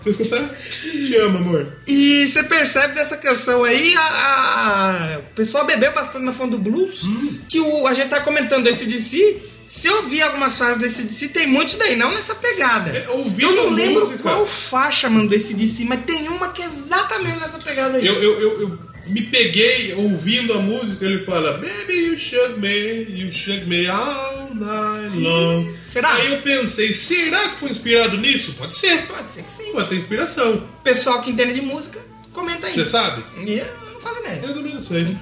S2: Você escutar? Te amo, amor.
S1: E você percebe dessa canção aí, a, a- a- o pessoal bebeu bastante na fã do blues,
S2: Hum.
S1: que o, a gente tá comentando esse DC. Se eu ouvir algumas faixas desse DC, tem muitos daí, não nessa pegada.
S2: Ouvindo
S1: eu não lembro
S2: música-
S1: qual faixa, mano, desse DC, mas tem uma que é exatamente nessa pegada aí.
S2: Eu, eu, eu, eu me peguei ouvindo a música, ele fala, Baby, you shook me, you shook me all night long.
S1: Será?
S2: Aí eu pensei, será que foi inspirado nisso? Pode ser.
S1: Pode ser que sim.
S2: Pode ter inspiração.
S1: Pessoal que entende de música, comenta aí.
S2: Você sabe?
S1: Eu não faço ideia.
S2: Eu também não sei.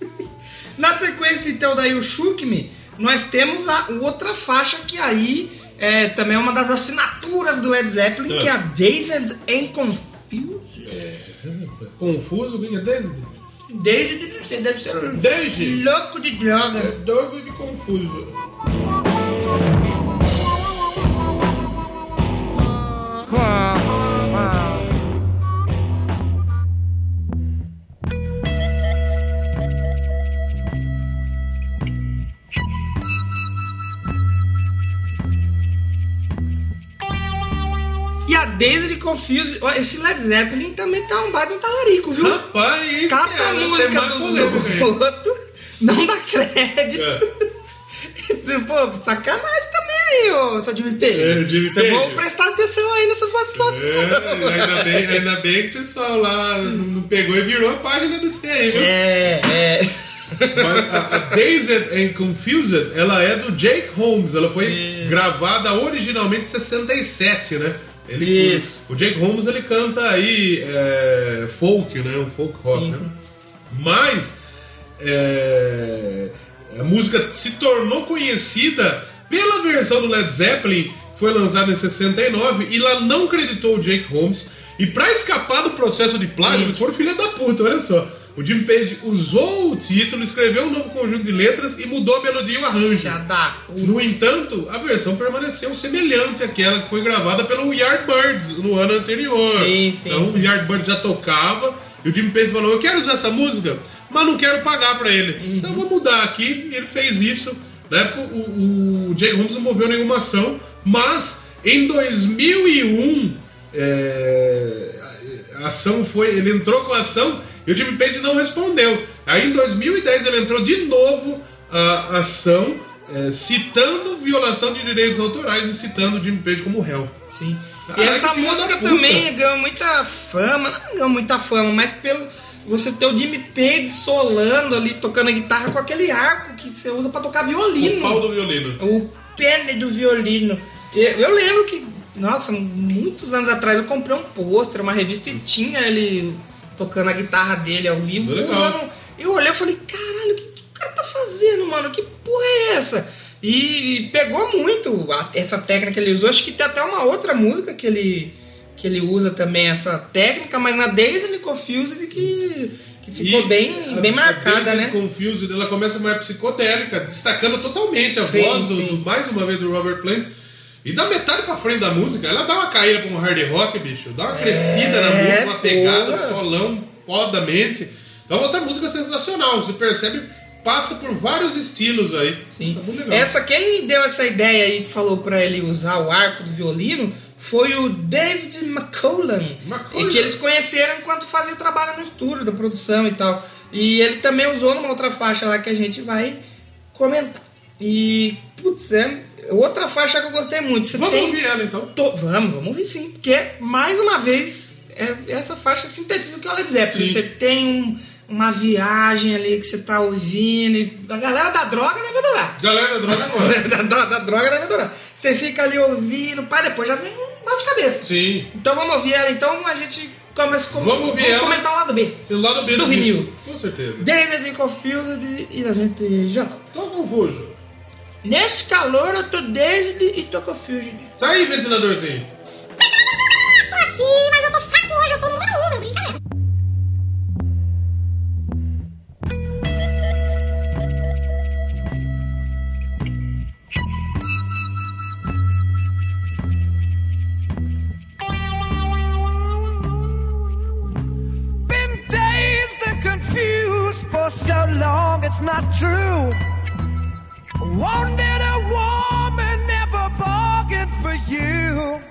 S1: Na sequência, então, daí o Shook Me, nós temos a outra faixa que aí é também é uma das assinaturas do Led Zeppelin,
S2: É.
S1: que é a Dazed and Confused.
S2: Confuso, ganha 10
S1: Dazed deve ser, deve ser
S2: Desde.
S1: louco de droga.
S2: É doido de confuso.
S1: E a and Confused, esse Led Zeppelin também tá um baita um talarico, viu?
S2: Rapaz,
S1: Cata
S2: cara,
S1: a
S2: tem
S1: música
S2: aí.
S1: outros, não dá crédito.
S2: É.
S1: Pô, sacanagem também aí, ô, seu Jimmy Page.
S2: É, Jimmy
S1: Você
S2: Page.
S1: vai prestar atenção aí nessas vacilações.
S2: É, ainda bem, ainda bem que o pessoal lá não pegou e virou a página desse aí, viu?
S1: É, é.
S2: Mas a, a Dazed and Confused, ela é do Jake Holmes. Ela foi gravada originalmente em 67, né? Ele,
S1: Isso.
S2: O Jake Holmes ele canta aí é, folk, né? Um folk rock,
S1: Sim.
S2: né? Mas é, a música se tornou conhecida pela versão do Led Zeppelin, foi lançada em 69 e lá não creditou o Jake Holmes. E pra escapar do processo de plágio, eles foram filha da puta, olha só. O Jim Page usou o título, escreveu um novo conjunto de letras e mudou a melodia e o arranjo.
S1: Já dá.
S2: No entanto, a versão permaneceu semelhante àquela que foi gravada pelo Yardbirds no ano anterior.
S1: Sim, sim,
S2: Então
S1: sim.
S2: o Yardbirds já tocava e o Jim Page falou: Eu quero usar essa música, mas não quero pagar pra ele.
S1: Uhum.
S2: Então eu vou mudar aqui. E ele fez isso. Né? O, o, o Jay Holmes não moveu nenhuma ação, mas em 2001 é, a ação foi. Ele entrou com a ação e o Jimmy Page não respondeu. Aí em 2010 ele entrou de novo a ação, é, citando violação de direitos autorais e citando o Jimmy Page como réu.
S1: Sim. E
S2: Ai,
S1: essa música também ganhou muita fama, não ganhou muita fama, mas pelo você ter o Jimmy Page solando ali, tocando a guitarra com aquele arco que você usa pra tocar violino.
S2: O pau do violino.
S1: O pene do violino. Eu, eu lembro que, nossa, muitos anos atrás eu comprei um pôster, uma revista e tinha ele tocando a guitarra dele ao vivo. Usando- eu olhei e falei, caralho, o que, que o cara tá fazendo, mano? Que porra é essa? E, pegou muito a- essa técnica que ele usou. Acho que tem até uma outra música que ele, que ele usa também essa técnica, mas na Daisy Confused que, que ficou
S2: E
S1: bem,
S2: a-
S1: bem
S2: a
S1: marcada,
S2: Daisy
S1: né?
S2: Confused, ela começa mais psicodélica, destacando totalmente a
S1: Sim,
S2: voz do,
S1: sim.
S2: do- mais uma vez do Robert Plant. E da metade pra frente da música, ela dá uma caída com o hard rock, bicho. Dá uma crescida na música, uma
S1: porra.
S2: pegada, um solão fodamente. Então é outra música sensacional. Você percebe, passa por vários estilos aí.
S1: Sim.
S2: Tá.
S1: Essa, quem deu essa ideia aí, que falou pra ele usar o arco do violino, foi o David. McCullen. E que eles conheceram enquanto fazia o trabalho no estúdio, da produção e tal. E ele também usou numa outra faixa lá que a gente vai comentar. E, putz, é outra faixa que eu gostei muito. Você
S2: Vamos
S1: tem...
S2: ouvir ela então.
S1: To- Vamos, vamos ouvir sim. Porque, mais uma vez, é- essa faixa sintetiza o que é o Led Zeppelin. Você tem um- uma viagem ali que você tá ouvindo. E a galera da droga deve adorar.
S2: Galera da droga agora.
S1: da, da- da droga deve adorar. Você fica ali ouvindo, pai, depois já vem um bate-cabeça.
S2: Sim.
S1: Então vamos ouvir ela. Então a gente começa com,
S2: Vamos ouvir ela.
S1: comentar o lado B.
S2: Lá no B
S1: Do
S2: disco.
S1: vinil.
S2: Com certeza.
S1: Dazed and Confused e a gente já volta.
S2: Então confuso.
S1: Nesse calor eu tô Dazed e tô Confused.
S2: Tá aí, ventiladorzinho.
S5: Tô aqui, mas eu tô fraco hoje, eu tô número um, meu brincadeira.
S4: Been dazed and confused for so long, it's not true. Wanted a woman, never bargained for you.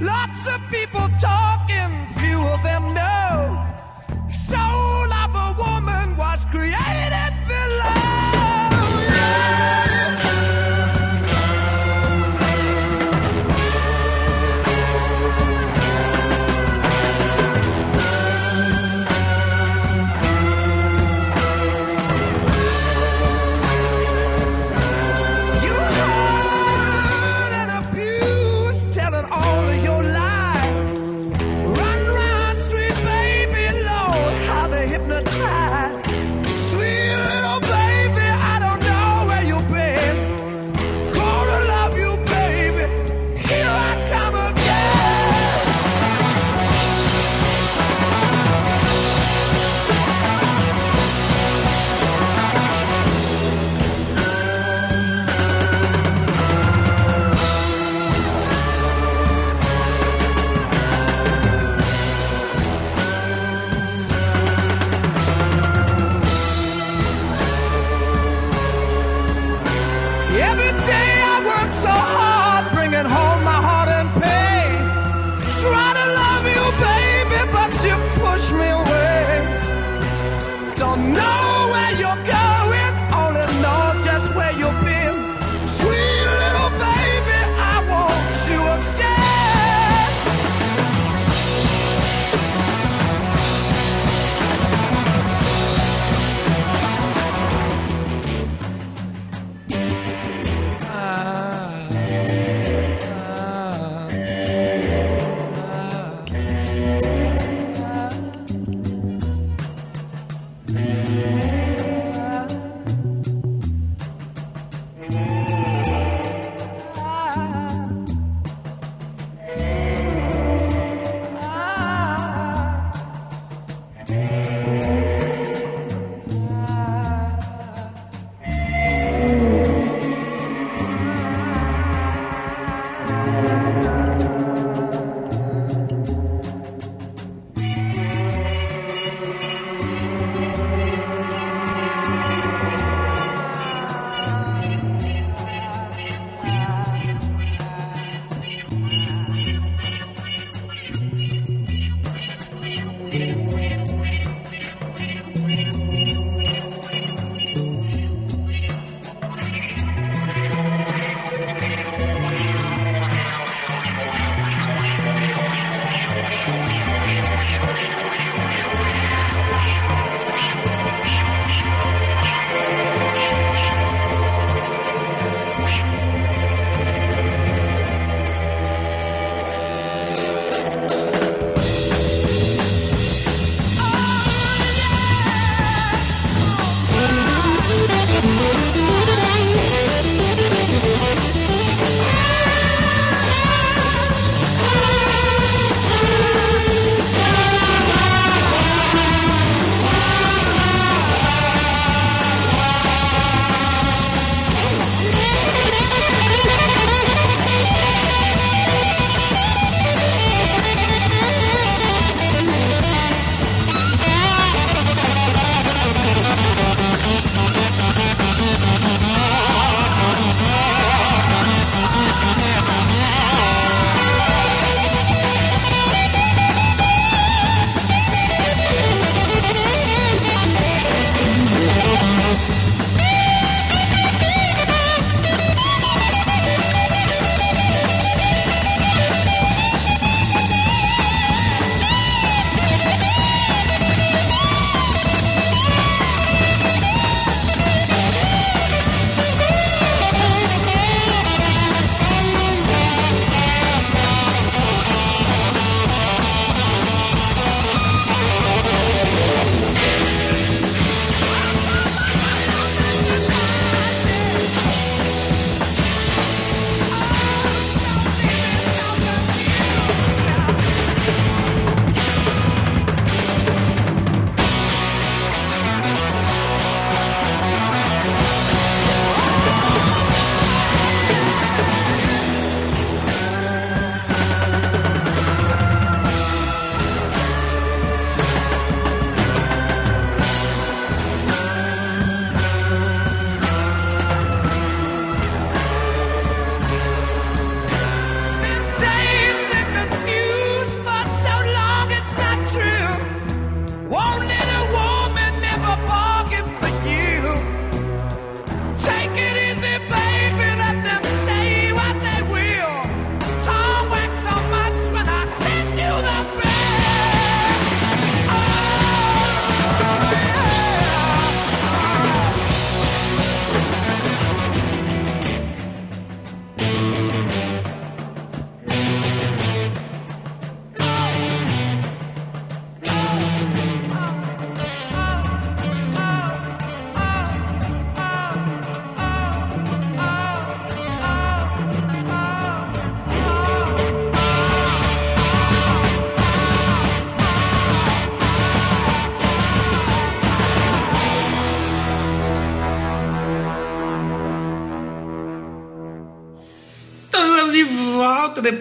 S4: Lots of people talk.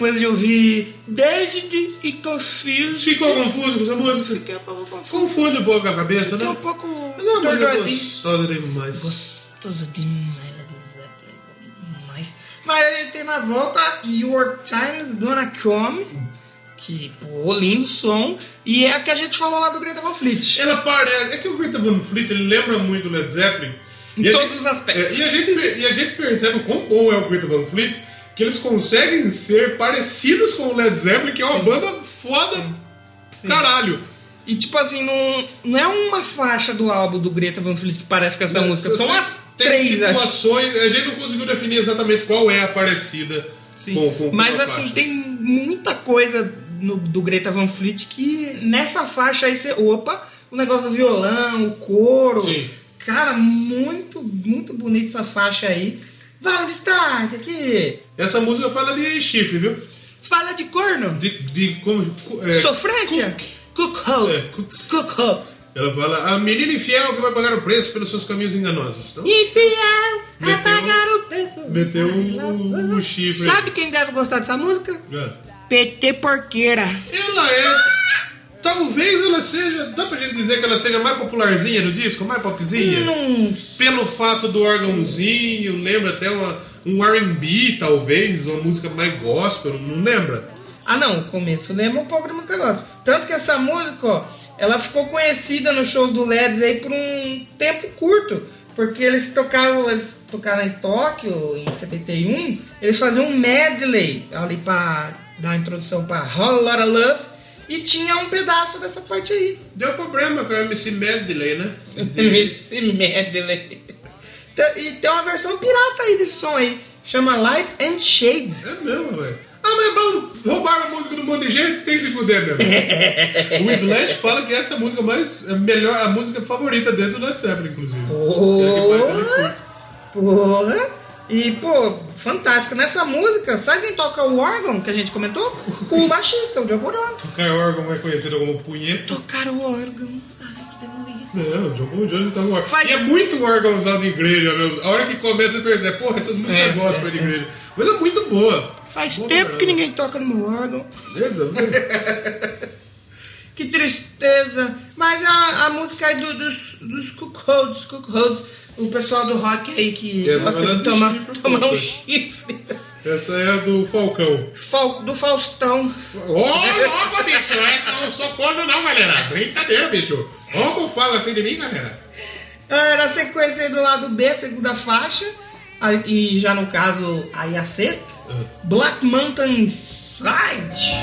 S1: Depois de ouvir Desde e Confused.
S2: Ficou confuso com essa música?
S1: Fiquei um pouco confuso.
S2: Confunde um pouco a cabeça,
S1: Fiquei
S2: né?
S1: um pouco
S2: Mas é uma música
S1: tordoadinho.
S2: gostosa demais.
S1: Gostoso demais, né, do. Mas a gente tem na volta Your Time's Gonna Come, que, pô, lindo som. E é a que a gente falou lá do Greta Van Fleet.
S2: Ela parece. É que o Greta Van Fleet ele lembra muito o Led Zeppelin.
S1: Em
S2: E
S1: todos
S2: gente-
S1: os aspectos.
S2: é, e, a gente, e a gente percebe o quão bom é o Greta Van Fleet, que eles conseguem ser parecidos com o Led Zeppelin, que é uma banda foda caralho.
S1: E tipo assim, não, não é uma faixa do álbum do Greta Van Fleet que parece com essa música. São as três,
S2: situações. A gente não conseguiu definir exatamente qual é a parecida
S1: Sim.
S2: com, com, com
S1: Mas assim,
S2: faixa.
S1: tem muita coisa no- do Greta Van Fleet que nessa faixa aí você. Opa, o negócio do violão, o coro.
S2: Sim.
S1: Cara, muito, muito bonita essa faixa aí. Vai um destaque aqui.
S2: Essa música fala de chifre, viu?
S1: Fala de corno.
S2: De, de como. é,
S1: Sofrência. Cookhold.
S2: É, cook-
S1: Cookhold.
S2: Ela fala, a menina infiel que vai pagar o preço pelos seus caminhos enganosos. Então,
S1: Infiel
S2: Meteu-
S1: pagar o preço.
S2: meteu um- um chifre.
S1: Sabe quem deve gostar dessa música?
S2: é.
S1: PT Porqueira.
S2: Ela é. Talvez ela seja. Dá pra gente dizer que ela seja mais popularzinha do disco, mais popzinha?
S1: Não
S2: Pelo fato do órgãozinho, lembra até uma, um RB, talvez, uma música mais gospel, não lembra?
S1: Ah, não, o começo lembra um pouco da música gospel. Tanto que essa música, ó, ela ficou conhecida nos shows do Leds aí por um tempo curto. Porque eles tocavam, eles tocaram em Tóquio em 71, eles faziam um medley ali pra dar introdução pra Whole Lotta Love e tinha um pedaço dessa parte aí.
S2: Deu problema com a MC Medley, né?
S1: Esse medley. E tem uma versão pirata aí desse som aí, chama Light and Shade.
S2: É mesmo, velho. Ah, mas bom, roubaram a música um monte de gente, tem que se fuder mesmo. o Slash fala que essa música mais. É melhor, a música favorita dele do Led Zeppelin, inclusive. É a
S1: Porra! Porra! E, pô, fantástico. Nessa música, sabe quem toca o órgão que a gente comentou? O baixista, o Diogo.
S2: Kai Organ é conhecido como punheta.
S1: Tocar o órgão.
S2: Não, o John Bon Jones tá no órgão.
S1: Faz-
S2: E é muito órgão usado em igreja, meu. A hora que começa você percebe, porra, essas músicas
S1: É,
S2: gospel
S1: é,
S2: de igreja. Coisa muito boa.
S1: Faz
S2: Boa
S1: tempo que ninguém toca no meu órgão.
S2: Beleza.
S1: Que tristeza. Mas a, a música aí do- dos, dos cookholds, cookholds, o pessoal do rock aí que
S2: Essa
S1: gosta
S2: vai
S1: de
S2: dar
S1: tomar,
S2: chifre,
S1: tomar um chifre.
S2: Essa é a do Falcão.
S1: Fal- do Faustão.
S2: Ô, louco, bicho, essa não sou corno não, galera. Brincadeira, bicho. Como fala assim de mim, galera?
S1: Era a sequência aí do lado B, segunda faixa. E já no caso, aí a sexta. Black Mountain Side.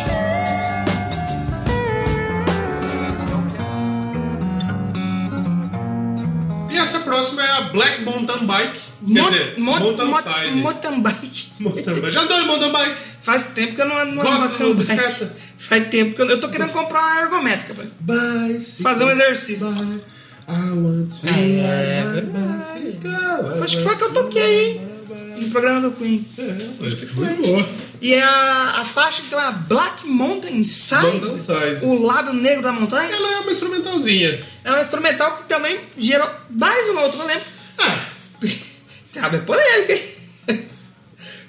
S2: E essa próxima é a Black Mountain Bike.
S1: Mot-
S2: dizer,
S1: mot-
S2: Mountain
S1: mot-
S2: Side.
S1: Mountain Bike.
S2: Mountain Bike. Já andou em Mountain Bike?
S1: Faz tempo que eu não ando mountain bike. Faz tempo que eu, eu tô querendo comprar uma ergométrica.
S2: Bicycle.
S1: Fazer um exercício.
S2: I want to
S1: É, é
S2: bicycle.
S1: Acho que foi que eu toquei, hein? No programa do Queen.
S2: É, foi boa.
S1: E a, a faixa então é a Black Mountain Side.
S2: Mountain Side.
S1: O lado negro da montanha.
S2: Ela é uma instrumentalzinha.
S1: É um instrumental que também gerou mais uma outra polêmica.
S2: Ah,
S1: Sabe, é polêmica. hein?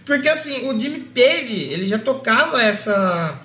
S1: Porque assim, o Jimmy Page, ele já tocava essa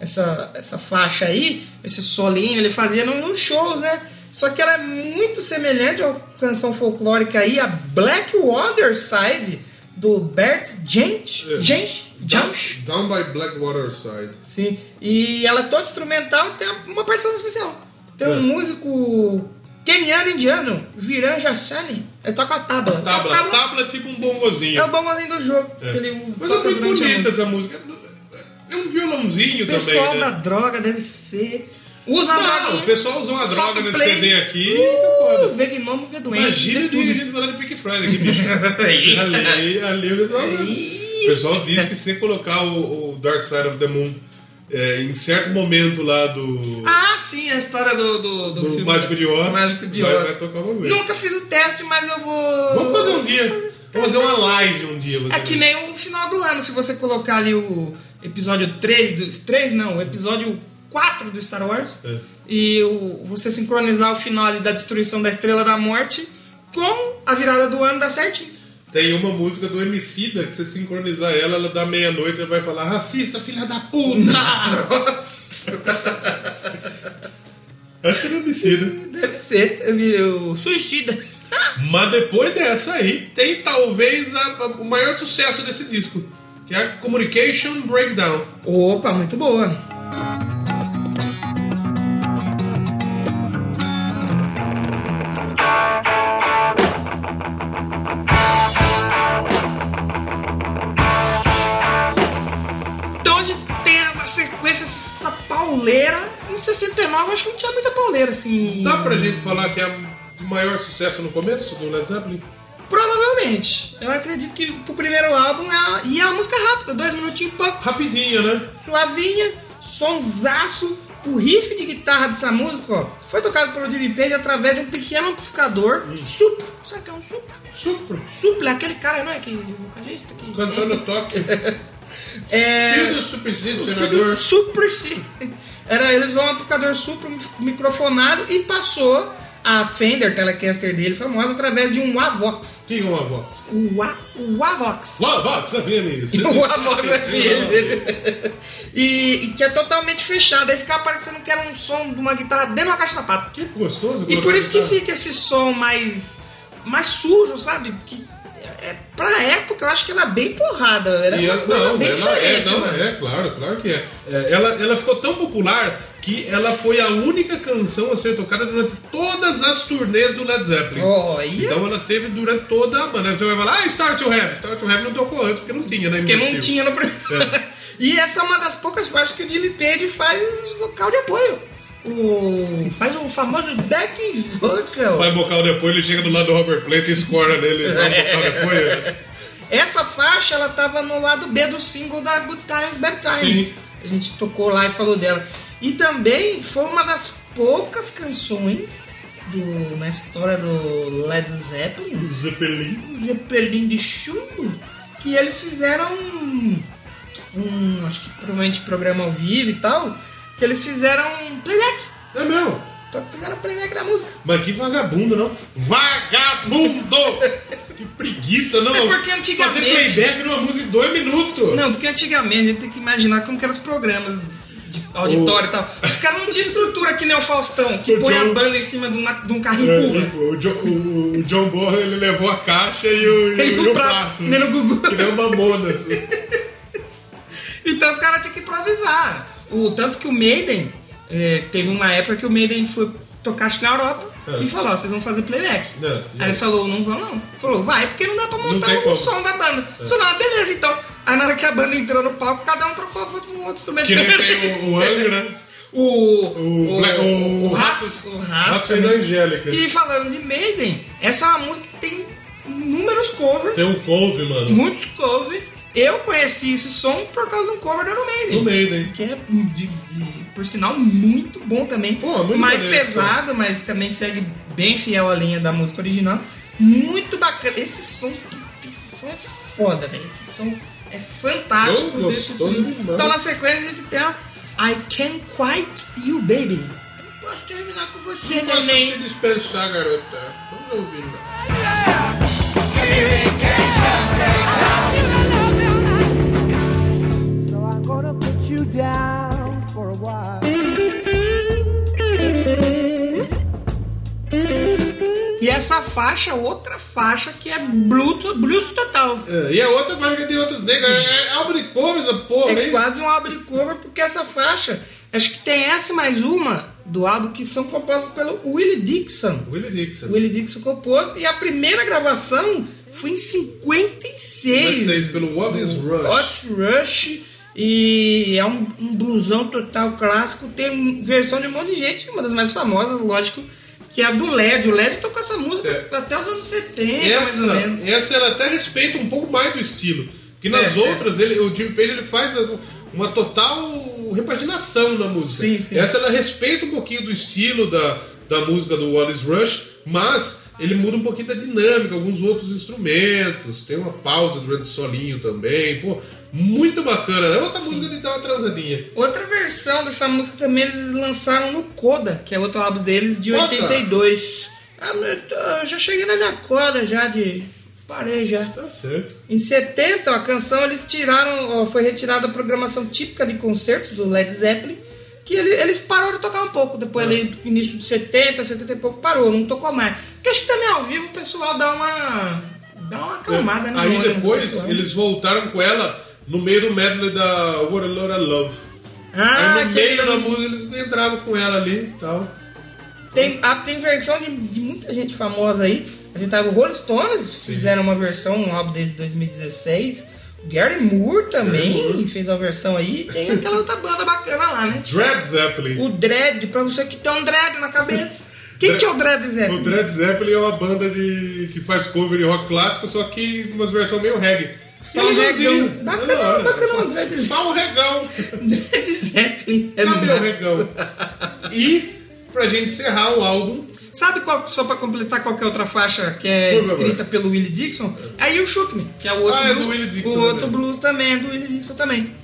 S1: essa, essa faixa aí, esse solinho, ele fazia num shows, né? Só que ela é muito semelhante à canção folclórica aí, a Black Water Side, do Bert Jansch.
S2: É.
S1: Jansch? Jansch?
S2: Down by Blackwater Side.
S1: Sim. E ela é toda instrumental tem uma participação especial. Tem um
S2: É.
S1: músico keniano indiano, Viran Jassani. Ele toca a tábua.
S2: Tábua.
S1: A tábua
S2: é tipo um bongozinho.
S1: é o bongozinho do jogo.
S2: É.
S1: que ele
S2: Mas é muito
S1: a
S2: bonita essa música. É um violãozinho
S1: O pessoal
S2: também,
S1: da
S2: né?
S1: droga deve ser. Usa a
S2: Não,
S1: droga.
S2: o pessoal usou uma
S1: Solta
S2: droga nesse
S1: play.
S2: CD aqui. fica.
S1: Uh, vê gnomo, vê doente.
S2: Imagina
S1: vê
S2: o dia que a gente falar de Pink Floyd aqui, bicho. ali, ali o pessoal. O pessoal diz que se você colocar o, o Dark Side of the Moon é, em certo momento lá do,
S1: Ah, sim, a história do, do, do,
S2: do
S1: filme.
S2: Mágico de Oz,
S1: Mágico de
S2: vai,
S1: Oz.
S2: vai tocar uma vez.
S1: Nunca fiz o teste, mas eu vou.
S2: Vamos fazer um dia.
S1: Esse
S2: Vamos fazer uma live um dia.
S1: É que nem o final do ano, se você colocar ali o episódio 3 do. 3 não, o episódio 4 do Star Wars.
S2: É.
S1: E o, você sincronizar o final ali da destruição da Estrela da Morte com a virada do ano dá certinho.
S2: Tem uma música do Emicida que você sincronizar ela, ela dá meia-noite, ela vai falar racista, filha da puta! Acho que é do Emicida.
S1: Deve ser. Eu Suicida.
S2: Mas depois dessa aí, tem talvez a- a- o maior sucesso desse disco, que é a Communication Breakdown.
S1: Opa, muito boa. Pauleira assim.
S2: Dá pra gente falar que é o maior sucesso no começo do Led Zeppelin?
S1: Provavelmente. Eu acredito que pro primeiro álbum é a... e é uma música rápida, dois minutinhos, pô,
S2: Rapidinho, né?
S1: suavinha, sonsaço. O riff de guitarra dessa música ó, foi tocado pelo Jimmy Page através de um pequeno amplificador supro. Sabe o que é um supro?
S2: Supro.
S1: Suplo é aquele cara, não é? Que vocalista que.
S2: Cantando toque.
S1: É.
S2: Filho do subsídio, senador.
S1: Sim. Era, eles usam um amplificador supro microfonado e passou a Fender Telecaster dele famosa através de um Avox.
S2: Tinha uma voz.
S1: O, A, o Avox.
S2: Uau, Vox, FM.
S1: o Avox FM. e, e que é totalmente fechado. Aí ficava parecendo que era um som de uma guitarra dentro de uma caixa de sapato.
S2: Que gostoso.
S1: E por isso que fica esse som mais, mais sujo, sabe? Que é, pra época eu acho que ela é bem porrada. Era
S2: E ela,
S1: coisa
S2: não,
S1: bem
S2: ela é, não,
S1: mano.
S2: é, claro, claro que é. É, ela, ela ficou tão popular que ela foi a única canção a ser tocada durante todas as turnês do Led Zeppelin. Então ela teve durante toda a banda. Você vai falar, ah, Start to Have. Start to Have não tocou antes, porque não tinha, né?
S1: Porque não tinha no primeiro. e essa é uma das poucas faixas que o Jimmy Page faz vocal de apoio. O... Faz o famoso backing vocal.
S2: Vai bocal depois, ele chega do lado do Robert Plant e escora nele. Vai bocal depois.
S1: Essa faixa ela tava no lado B do single da Good Times Bad Times.
S2: Sim.
S1: A gente tocou lá e falou dela. E também foi uma das poucas canções do, na história do Led Zeppelin,
S2: Zeppelin.
S1: o Zeppelin de chumbo, que eles fizeram um, um, acho que provavelmente programa ao vivo e tal, que eles fizeram um playback.
S2: É mesmo.
S1: Então, Fizeram playback da música.
S2: Mas que vagabundo, não? Vagabundo! que preguiça, não?
S1: É porque antigamente-
S2: Fazer playback numa música de dois minutos.
S1: Não, porque antigamente a gente tem que imaginar como que eram os programas de auditório e tal. Os caras não tinham estrutura que nem o Faustão, que
S2: O
S1: põe
S2: John-
S1: a banda em cima de, uma, de um carrinho
S2: É,
S1: pula.
S2: tipo, o, Jo- o- o John Bonham ele levou a caixa e o, e,
S1: E
S2: o-
S1: o
S2: o
S1: prato, nem no Gugu.
S2: Que nem uma mamona, assim.
S1: Então os caras tinham que improvisar. O, tanto que o Maiden, é, teve uma época que o Maiden foi tocar na Europa
S2: É.
S1: e falou, vocês vão fazer playback.
S2: É,
S1: Aí
S2: é.
S1: eles falou, não vão não. Falou, vai, porque não dá pra montar o
S2: como.
S1: som da banda. Falou, não, beleza então. Aí na hora que a banda entrou no palco, cada um trocou um outro instrumento
S2: Que
S1: diferente.
S2: o, o Angra, né?
S1: O,
S2: O,
S1: o,
S2: o,
S1: Ratos, o Ratos.
S2: Angélica.
S1: E falando de Maiden, essa é uma música que tem inúmeros covers,
S2: Tem um couve, mano.
S1: muitos covers. Eu conheci esse som por causa de um cover da Iron Maiden.
S2: No Maiden.
S1: Que é, de, de- por sinal, muito bom também.
S2: Pô, muito
S1: mais
S2: maneiro,
S1: pesado, mas também segue bem fiel à linha da música original. Muito bacana. Esse som, esse som é foda, velho. Esse som é fantástico. Então, na sequência, a gente tem a I Can't Quite You, Baby. Eu posso terminar com você
S2: Não posso
S1: também.
S2: te dispensar, garota. Vamos ouvir. né?
S4: So you down for a while.
S1: E essa faixa, outra faixa que é blues, blues total.
S2: É, e a outra marca de outros negros. É, é álbum de cor essa porra,
S1: É
S2: hein?
S1: quase um álbum de cover, porque essa faixa, acho que tem essa mais uma do álbum que são compostas pelo Willie Dixon.
S2: Willie Dixon.
S1: Willie Dixon compôs e a primeira gravação foi em 56.
S2: 56 pelo What is Rush.
S1: Hot Rush. E é um, um blusão total clássico. Tem versão de um monte de gente, uma das mais famosas, lógico, que é a do LED. O LED tocou essa música
S2: É.
S1: até os anos 70, mais ou
S2: Essa,
S1: menos.
S2: essa ela até respeita um pouco mais do estilo. Que nas
S1: É,
S2: outras, ele, o Jimmy Page ele faz uma total repaginação na música.
S1: Sim, sim.
S2: Essa ela respeita um pouquinho do estilo da, da música do Wallace Rush, mas ele muda um pouquinho da dinâmica, alguns outros instrumentos, tem uma pausa durante o solinho também. Pô, muito bacana. É outra música de dar uma transadinha.
S1: Outra versão dessa música também eles lançaram no Coda, que é outro álbum deles de
S2: Nossa.
S1: 82. Ah, eu já cheguei na minha coda já de Parei já.
S2: Tá certo.
S1: Em 70, a canção eles tiraram, ó, foi retirada da programação típica de concertos do Led Zeppelin, que ele- eles pararam de tocar um pouco. Depois, ali, no início de 70, 70 e pouco, parou, não tocou mais. Porque acho que também ao vivo o pessoal dá uma. dá uma acalmada, né?
S2: Aí depois eles voltaram com ela no meio do medley da What a Lot of Love.
S1: Ah,
S2: Aí no
S1: que-
S2: meio da música eles entravam com ela ali e tal.
S1: Tem, ah, tem versão de, de muita gente famosa aí. A gente tava o Rolling Stones, fizeram uma versão, um álbum desde 2016. O Gary Moore também
S2: Gary Moore.
S1: fez uma versão aí. Tem aquela outra banda bacana lá, né?
S2: Dread Zeppelin.
S1: O Dread, pra você que tem um Dread na cabeça. Quem que é o Dread Zé?
S2: O Dread Zeppelin é uma banda de, que faz cover de rock clássico, só que umas versões meio reggae.
S1: Fala
S2: legalzinho.
S1: regão. Bacana, bacana, o.
S2: Só um regão.
S1: Dread Zeppelin. É
S2: meu
S1: massa.
S2: regão. E, pra gente encerrar o álbum,
S1: Sabe qual, só pra completar qualquer outra faixa que é
S2: Por favor.
S1: escrita pelo Willie Dixon? É You Shook Me, que é o outro
S2: Ah, é do. Willie Dixon
S1: O outro
S2: também.
S1: blues também é do Willie Dixon também.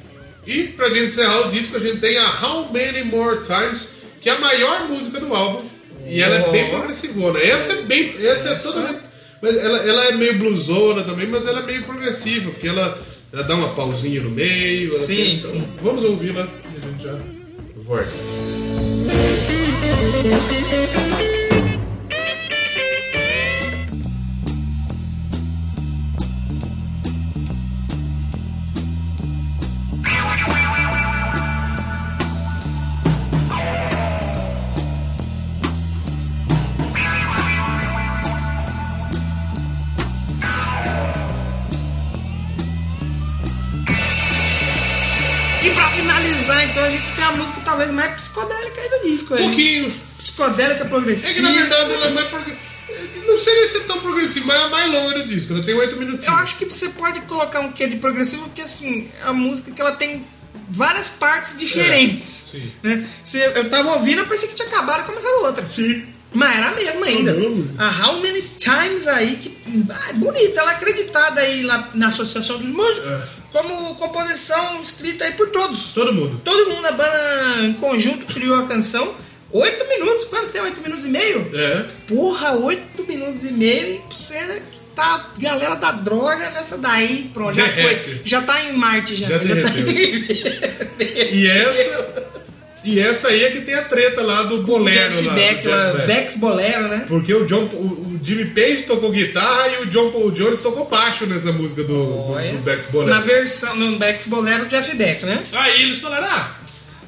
S2: E pra gente encerrar o disco, a gente tem a How Many More Times, que é a maior música do álbum. E ela é bem progressivona. Essa é bem. Essa é toda. Mas ela, ela é meio blusona também, mas ela é meio progressiva, porque ela, ela dá uma pausinha no meio.
S1: Sim,
S2: tem- então,
S1: sim.
S2: Vamos ouvi-la e a gente já volta.
S1: Então, a gente tem a música talvez mais psicodélica aí do disco.
S2: Um
S1: aí.
S2: pouquinho.
S1: Psicodélica progressiva.
S2: É que na verdade ela é mais progressiva. Não seria ser tão progressiva, mas é a mais longa do disco. Ela tem oito minutinhos.
S1: Eu acho que você pode colocar um quê de progressivo, porque assim, a música que ela tem várias partes diferentes.
S2: É, sim.
S1: né? Se eu tava ouvindo, eu pensei que tinha acabado e começava outra.
S2: Sim.
S1: Mas era a mesma ainda. A How Many Times aí, que ah, é bonita, ela é acreditada aí lá na Associação dos Músicos
S2: É.
S1: como composição escrita aí por todos.
S2: Todo mundo.
S1: Todo mundo na banda em conjunto criou a canção. Oito minutos, quanto tem? Oito minutos e meio?
S2: É.
S1: Porra, oito minutos e meio e você que tá galera da droga nessa daí, pronto, já foi. Já tá em Marte já.
S2: Já
S1: tá
S2: derreteu.
S1: em...
S2: E essa. E essa aí é que tem a treta lá do bolero lá.
S1: Beck's Bolero, né?
S2: Porque o, John, o Jimmy Page tocou guitarra e o John Paul Jones tocou baixo nessa música do, do,
S1: Olha.
S2: do
S1: Na
S2: Bolero.
S1: versão, no Beck's Bolero, Jeff Beck, né?
S2: Aí eles falaram, ah,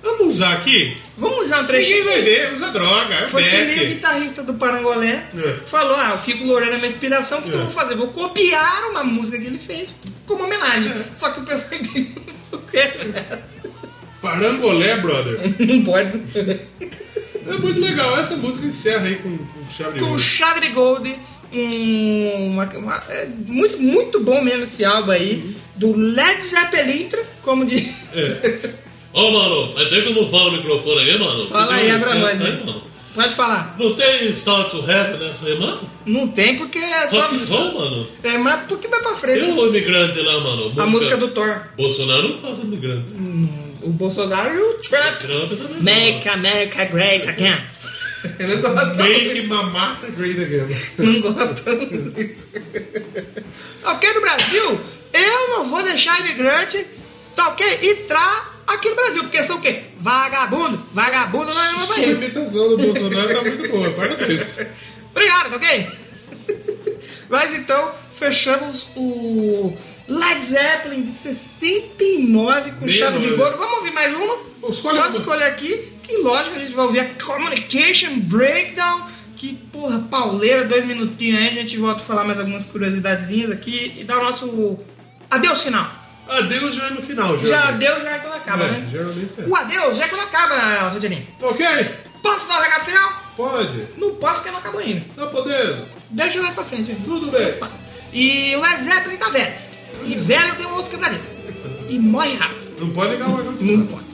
S2: vamos usar aqui.
S1: Vamos usar um
S2: Ninguém
S1: trechinho.
S2: vai ver, usa droga, é
S1: Foi que nem o
S2: Beck.
S1: guitarrista do Parangolé
S2: É.
S1: falou: Ah, o Kiko Loureiro é minha inspiração, o que, que eu
S2: É.
S1: vou fazer? Vou copiar uma música que ele fez como homenagem.
S2: É.
S1: Só que o pessoal entendeu o que era.
S2: Parangolé, brother.
S1: Não pode.
S2: É muito legal. Essa música encerra aí com, com chave de
S1: Com
S2: ouro.
S1: chave de gold, um, uma- uma- é muito, muito bom mesmo esse álbum aí, do Led Zeppelin, como diz.
S2: É.
S6: Ô, mano, vai ter como falar no microfone aí, mano?
S1: Fala aí, abra nós,
S6: aí, mano.
S1: Pode falar.
S6: Não tem Start to Heaven nessa aí, mano?
S1: Não tem porque é só.
S6: Rock roll, mano.
S1: É, mas porque vai pra frente.
S6: Tem o imigrante lá, mano.
S1: A música do Thor.
S6: Bolsonaro não faz imigrante.
S1: O Bolsonaro e o Trump.
S6: Trump também.
S1: Make America Great Again. Eu não gosto.
S2: Make Mamata Great Again.
S1: Não gosto. ok, no Brasil, eu não vou deixar imigrante, tá ok? Entrar aqui no Brasil, porque são o quê? Vagabundo. Vagabundo não é
S2: Sua
S1: país.
S2: imitação do Bolsonaro tá muito boa, parabéns.
S1: Obrigado, tá ok? Mas então, fechamos o Led Zeppelin de 69 com chave de
S2: 69.
S1: ouro. Vamos ouvir mais uma?
S2: Escolhe
S1: Pode
S2: uma.
S1: escolher aqui. Que lógico, a gente vai ouvir a Communication Breakdown. Que porra, pauleira, dois minutinhos aí. A gente volta a falar mais algumas curiosidadezinhas aqui e dar o nosso adeus final.
S2: Adeus já é no final,
S1: Já
S2: geralmente.
S1: adeus já é quando acaba,
S2: É,
S1: né?
S2: geralmente é.
S1: O adeus já é quando acaba, Rodinei.
S2: Ok,
S1: Posso dar o recado final?
S2: pode.
S1: Não posso porque não acabou ainda.
S2: Tá podendo.
S1: Deixa eu mais pra frente. aí.
S2: Tudo bem.
S1: E o Led Zeppelin tá velho. E velho tem um osso quebradiço. E morre rápido.
S2: Não pode ligar o ar
S1: Não pode.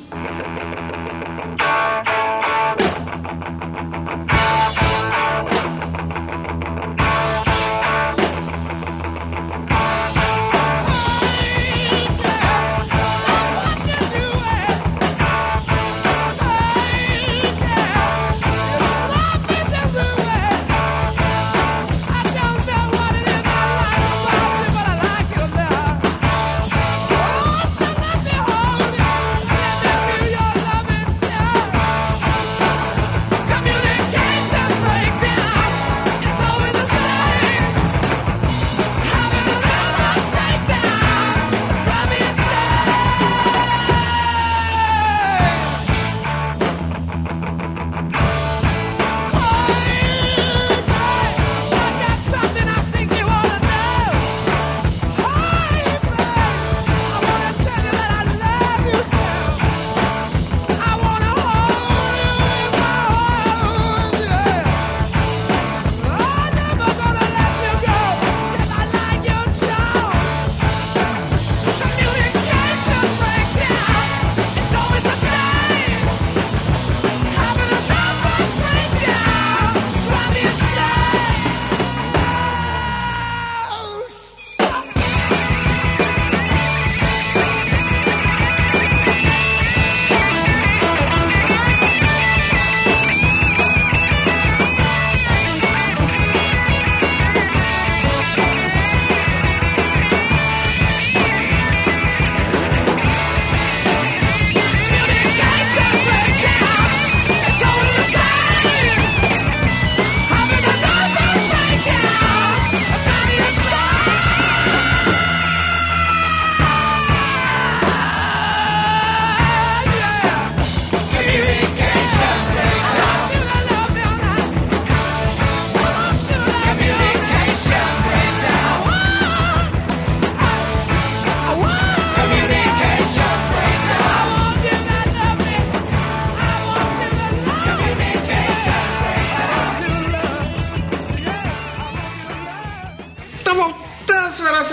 S4: I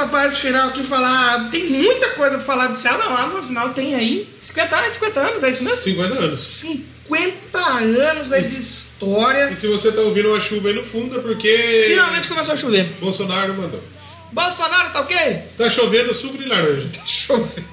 S1: parte final aqui falar. Tem muita coisa pra falar desse álbum. Não, afinal tem aí 50 anos, 50 anos, é isso mesmo?
S2: 50 anos.
S1: 50 anos aí de história.
S2: E se você tá ouvindo uma chuva aí no fundo é porque.
S1: Finalmente começou a chover.
S2: Bolsonaro mandou.
S1: Bolsonaro tá ok?
S2: Tá chovendo suco de laranja.
S1: Chover.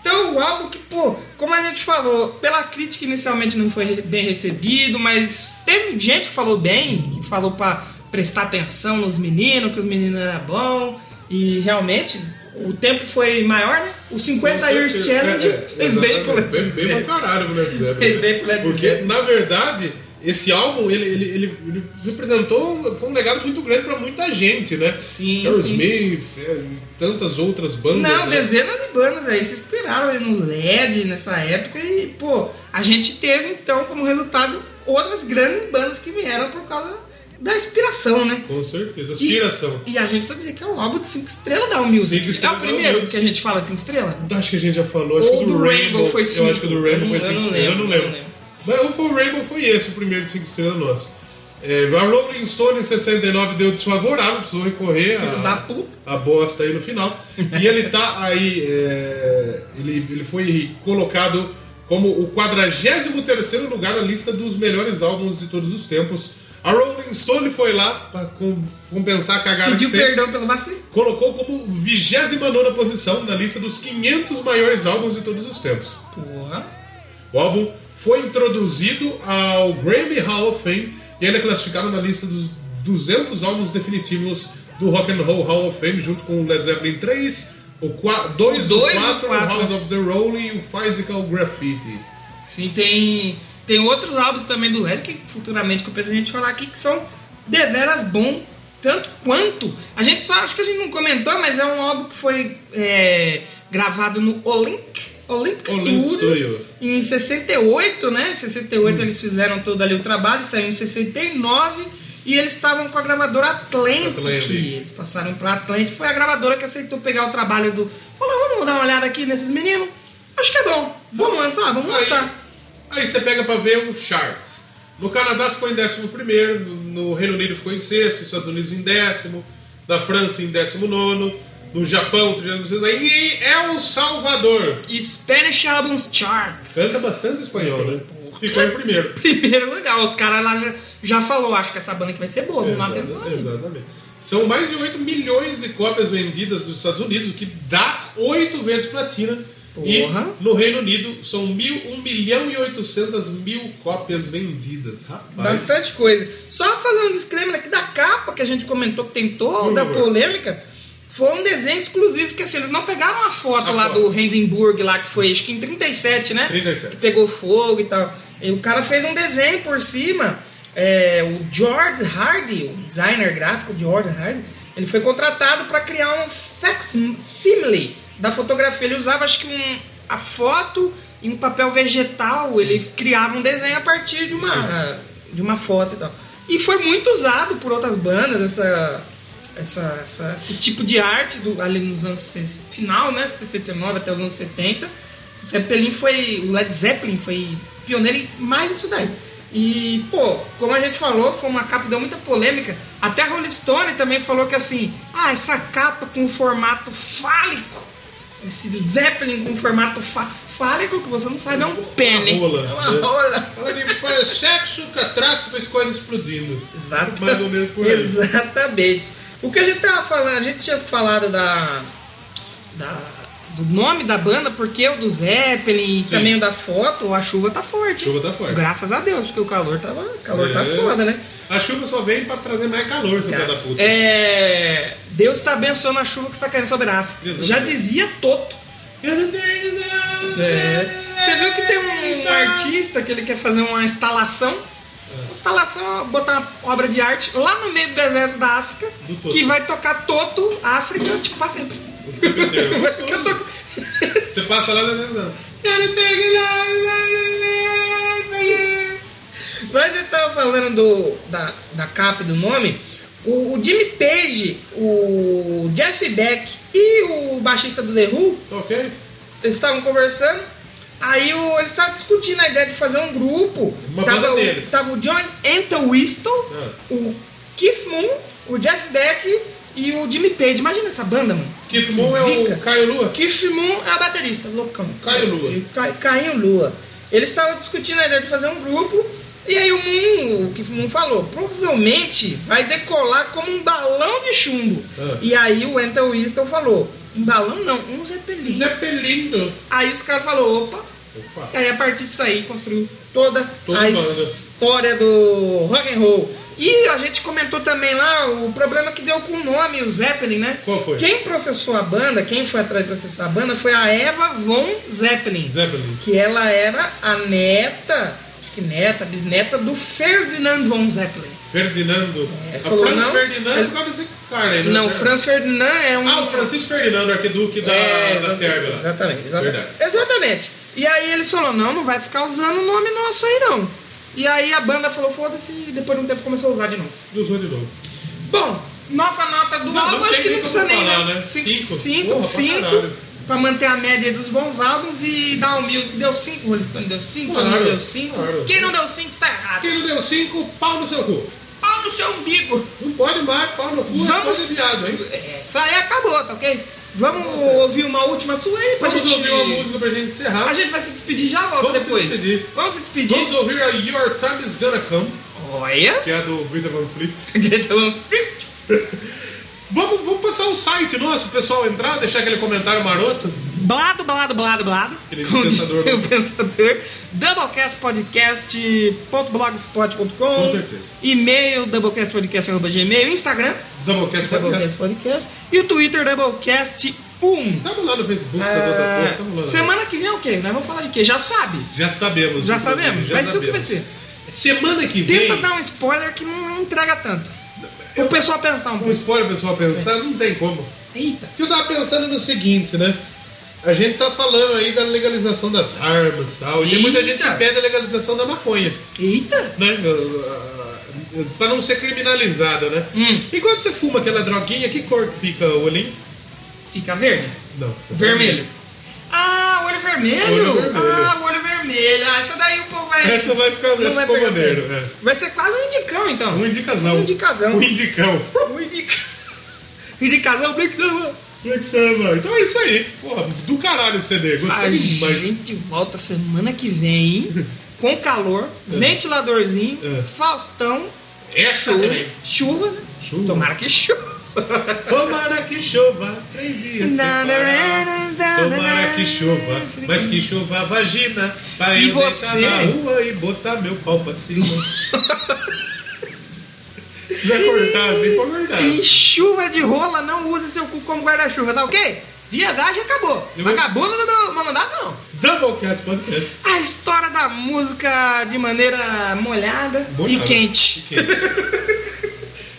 S1: Então, o álbum que, pô, como a gente falou, pela crítica inicialmente não foi bem recebido, mas teve gente que falou bem, que falou pra prestar atenção nos meninos, que os meninos eram bons, e realmente o tempo foi maior, né? O 50
S2: Com
S1: Years. Challenge
S2: É, é,
S1: fez bem pro. Led
S2: Bem, bem pra
S1: Zeppelin.
S2: caralho pro Led Zeppelin.
S1: Fez bem pro Led
S2: Porque,
S1: Zeppelin.
S2: na verdade, esse álbum, ele, ele, ele, ele representou, foi um legado muito grande pra muita gente, né?
S1: Sim,
S2: Aerosmith, é, tantas outras bandas.
S1: Não,
S2: né?
S1: dezenas de bandas aí se inspiraram aí no LED nessa época e, pô, a gente teve então como resultado outras grandes bandas que vieram por causa da inspiração, né?
S2: Com certeza,
S1: E-
S2: aspiração.
S1: E, a gente precisa dizer que é um álbum de 5 estrelas da.
S2: Cinco
S1: é o primeiro que a gente fala de 5 estrelas?
S2: Acho que a gente já falou, acho
S1: Ou
S2: que do,
S1: do Rainbow foi
S2: Eu
S1: cinco.
S2: acho que do Rainbow
S1: Eu
S2: foi
S1: não-
S2: 5
S1: eu não
S2: estrelas, eu não
S1: lembro, eu.
S2: Mas o Rainbow foi esse, o primeiro de 5 estrelas nosso. É, a Rolling Stone em 69 deu desfavorável, precisou recorrer a, a bosta aí no final. E ele tá aí, é, ele, ele foi colocado como o 43 lugar na lista dos melhores álbuns de todos os tempos. A Rolling Stone foi lá para compensar a cagada
S1: Pediu
S2: que fez
S1: perdão pelo vacilo.
S2: colocou como 29 posição na lista dos 500 maiores álbuns de todos os tempos.
S1: Porra.
S2: O álbum foi introduzido ao Grammy Hall of Fame e ainda é classificado na lista dos 200 álbuns definitivos do Rock and Roll Hall of Fame, junto com o Led Zeppelin 3, o 2,
S1: O
S2: o
S1: dois, o
S2: 4, o. House of the Rolling e o Physical Graffiti.
S1: Sim, tem, tem outros álbuns também do LED que futuramente que eu penso a gente falar aqui que são deveras bom, tanto quanto. A gente só acho que a gente não comentou, mas é um álbum que foi é, gravado no Olympic, Olympic,
S2: Olympic
S1: Studio, em 68, né? Em 68 eles fizeram todo ali o trabalho, saiu em 69 e eles estavam com a gravadora Atlantic.
S2: Atlantic.
S1: Eles passaram pra Atlantic, foi a gravadora que aceitou pegar o trabalho do. Falou, vamos dar uma olhada aqui nesses meninos? Acho que é bom. Vamos lançar, vamos lançar.
S2: Aí você pega pra ver os charts. No Canadá ficou em 11, no, no Reino Unido ficou em sexto, nos Estados Unidos em décimo, na França em 19, no Japão, 36, aí e El Salvador.
S1: Spanish Albums Charts.
S2: Canta bastante espanhol, né? Ficou em primeiro.
S1: Primeiro lugar, os caras lá já, já falou, acho que essa banda aqui vai ser boa, vamos lá aí.
S2: Exatamente. São mais de 8 milhões de cópias vendidas nos Estados Unidos, o que dá 8 vezes platina.
S1: Porra.
S2: E no Reino Unido são mil, 1 milhão e 800 mil cópias vendidas. Rapaz.
S1: Bastante coisa. Só fazer um disclaimer aqui da capa que a gente comentou que tem toda a polêmica. Foi um desenho exclusivo, porque assim, eles não pegaram a foto
S2: A
S1: lá
S2: foto.
S1: do Hindenburg lá, que foi acho que em 37, né?
S2: 37.
S1: Que pegou fogo e tal. E o cara fez um desenho por cima. é, o George Hardy, o designer gráfico George Hardy, ele foi contratado para criar um facsimile da fotografia. Ele usava acho que um, a foto em um papel vegetal, ele criava um desenho a partir de uma, de uma foto e tal. E foi muito usado por outras bandas essa, essa, essa- esse tipo de arte do, ali nos anos final, né, 69 até os anos 70. O Zeppelin foi, o Led Zeppelin foi pioneiro em mais isso daí. E, pô, como a gente falou, foi uma capa que deu muita polêmica. Até a Rolling Stone também falou que assim, ah, essa capa com formato fálico, esse Zeppelin com formato fá- fálico, que você não sabe, é um pene.
S2: rola.
S1: É uma rola.
S2: De faz sexo, catraço, fez coisa explodindo.
S1: Exato.
S2: Mais ou menos por aí.
S1: Exatamente. O que a gente tava falando, a gente tinha falado da, da- do nome da banda, porque o do Zeppelin e também o da foto, a chuva tá forte.
S2: Chuva tá forte.
S1: Graças a Deus, porque o calor tava, o calor tá
S2: É.
S1: foda, né?
S2: A chuva só vem pra trazer mais calor, seu da puta.
S1: É, Deus está abençoando a chuva que está caindo sobre a África.
S2: Exatamente.
S1: Já dizia Toto. É. Você viu que tem um, artista que ele quer fazer uma instalação, uma instalação, botar uma obra de arte lá no meio do deserto da África, que vai tocar Toto, África, tipo, pra sempre. Vai ficar to-
S2: Você passa lá né?
S1: Mas a gente tava falando do, da, da capa e do nome. O, o Jimmy Page, o Jeff Beck e o baixista do The Who,
S2: ok?
S1: eles estavam conversando. Aí o, eles estavam discutindo a ideia de fazer um grupo.
S2: Uma
S1: tava,
S2: banda
S1: o,
S2: deles.
S1: tava o John Entwistle,
S2: Ah.
S1: o Keith Moon, o Jeff Beck e o Jimmy Page. Imagina essa banda, mano.
S2: Keith Moon é o Caio Lua?
S1: Keith Moon é a baterista, loucão.
S2: Caio Lua.
S1: Ca- Caio Lua. Eles estavam discutindo a ideia de fazer um grupo. E aí o Moon, o falou, provavelmente vai decolar como um balão de chumbo.
S2: Ah.
S1: E aí o Enter Winston falou, um balão não, um Zeppelin.
S2: Zeppelino.
S1: Aí os caras falaram, opa.
S2: Opa.
S1: E aí a partir disso aí construiu toda,
S2: Toda
S1: a história do rock and roll. E a gente comentou também lá o problema que deu com o nome, o Zeppelin, né?
S2: Qual foi?
S1: Quem processou a banda, quem foi atrás de processar a banda foi a Eva von Zeppelin.
S2: Zeppelin.
S1: Que ela era a neta, acho que neta, bisneta do Ferdinand von Zeppelin.
S2: Ferdinando.
S1: É,
S2: a
S1: falou,
S2: Franz
S1: não,
S2: Ferdinando
S1: ele-
S2: por causa desse cara aí,
S1: Não,
S2: é?
S1: Franz Ferdinand é um.
S2: Ah, o Francisco Ferdinando, arquiduque da,
S1: É,
S2: da
S1: exatamente,
S2: Sérvia.
S1: Exatamente, exatamente.
S2: Verdade.
S1: Exatamente. E aí ele falou, não, não vai ficar usando o nome nosso aí não. E aí a banda falou, foda-se, e depois de um tempo começou a usar de novo.
S2: Usou de novo.
S1: Bom, nossa nota do
S2: Não,
S1: álbum acho que não
S2: nem
S1: precisa nem,
S2: falar,
S1: né?
S2: né?
S1: 5,
S2: Cinco.
S1: 5,
S2: Porra, pra
S1: 5.
S2: caralho.
S1: Pra manter a média dos bons álbuns e dar o Music deu 5, o Rolling Stone deu 5,
S2: Claro,
S1: não deu 5.
S2: claro.
S1: Quem não deu 5 está errado.
S2: Quem não deu cinco, pau no seu cu.
S1: Pau no seu umbigo.
S2: Não pode mais, pau no cu, é
S1: Vamos-
S2: de viado, hein?
S1: Essa aí acabou, tá ok? Vamos ouvir uma última sua aí pra
S2: Vamos
S1: gente...
S2: ouvir uma música pra gente encerrar.
S1: A gente vai se despedir já, volta
S2: Vamos se
S1: depois.
S2: despedir.
S1: Vamos se despedir.
S2: Vamos ouvir a Your Time Is Gonna Come,
S1: Olha.
S2: que é do Greta Van Fleet.
S1: Então,
S2: Vamos, vamos passar o site nosso, o pessoal entrar, deixar aquele comentário maroto.
S1: Blado, blado, blado, blado.
S2: Aquele
S1: Com o
S2: né?
S1: pensador. Doublecastpodcast.blogspot.com
S2: Com certeza.
S1: E-mail doublecastpodcast.gmail Instagram
S2: Doublecast
S1: Doublecast
S2: Podcast.
S1: Podcast E o Twitter Doublecast1
S2: Tamo lá no Facebook, outra
S1: Ah,
S2: no-
S1: Semana que vem é o quê? Nós vamos falar de quê? Já sabe.
S2: Já sabemos.
S1: Já sabemos.
S2: já
S1: Vai ser o que vai
S2: sabemos.
S1: ser.
S2: Semana que vem.
S1: Tenta dar um spoiler que não entrega tanto. O pessoal pensar um
S2: Um
S1: pouco.
S2: spoiler, pessoal, pensar, não tem como.
S1: Eita.
S2: Eu tava pensando no seguinte, né? A gente tá falando aí da legalização das armas e tal. E tem muita gente
S1: Eita.
S2: que pede a legalização da maconha,
S1: Eita.
S2: né? Pra não ser criminalizada, né?
S1: Hum.
S2: E quando você fuma aquela droguinha, que cor que fica o olhinho?
S1: Fica verde?
S2: Não.
S1: Vermelho. Ah, olho vermelho?
S2: Olho vermelho.
S1: Ah, o olho vermelho. Ah, essa daí o povo vai.
S2: Essa vai ficar
S1: não
S2: essa
S1: vai
S2: maneiro. É.
S1: Vai ser quase um indicão, então.
S2: Um indicazão.
S1: Um indicazão.
S2: Um indicão.
S1: Um indica... indicazão, Black Summer.
S2: Então é isso aí. Porra, do caralho esse CD.
S1: A
S2: Gostei demais.
S1: gente volta semana que vem com calor, ventiladorzinho,
S2: É.
S1: Faustão,
S6: Essa
S1: chuva,
S6: também.
S1: chuva, né?
S2: Chuva.
S1: Tomara que chova.
S2: Tomara que chova três dias. Tomara que chova, mas que chova a vagina pra
S1: E
S2: eu
S1: você?
S2: na rua e botar meu pau pra cima. Se quiser cortar assim, pode cortar.
S1: Em chuva de rola, não use seu cu como guarda-chuva, tá ok? Viadagem acabou.
S2: Eu vou-
S1: Vagabundo não não mandar, não.
S2: Doublecast Podcast.
S1: A história da música de maneira molhada
S2: Molhada.
S1: e quente.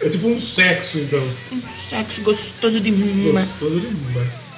S2: É tipo um sexo, então.
S1: Um sexo gostoso demais.
S2: Gostoso demais.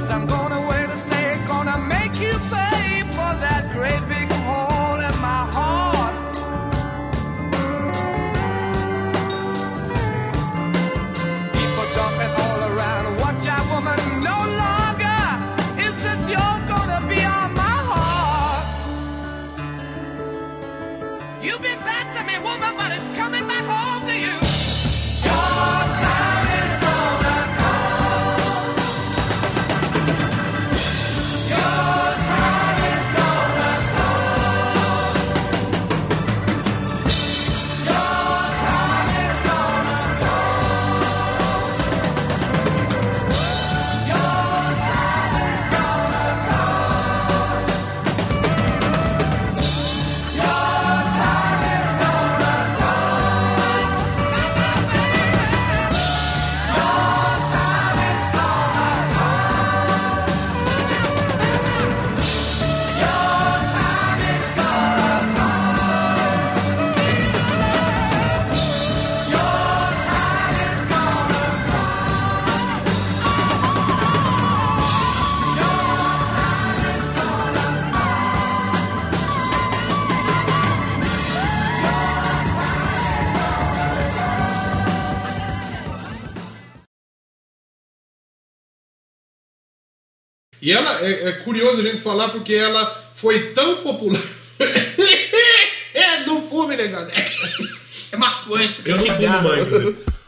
S4: cause I'm going
S2: E ela é, é curioso a gente falar porque ela foi tão popular. é, não fume, negado.
S1: É, é maconha.
S6: Eu não fumo mais.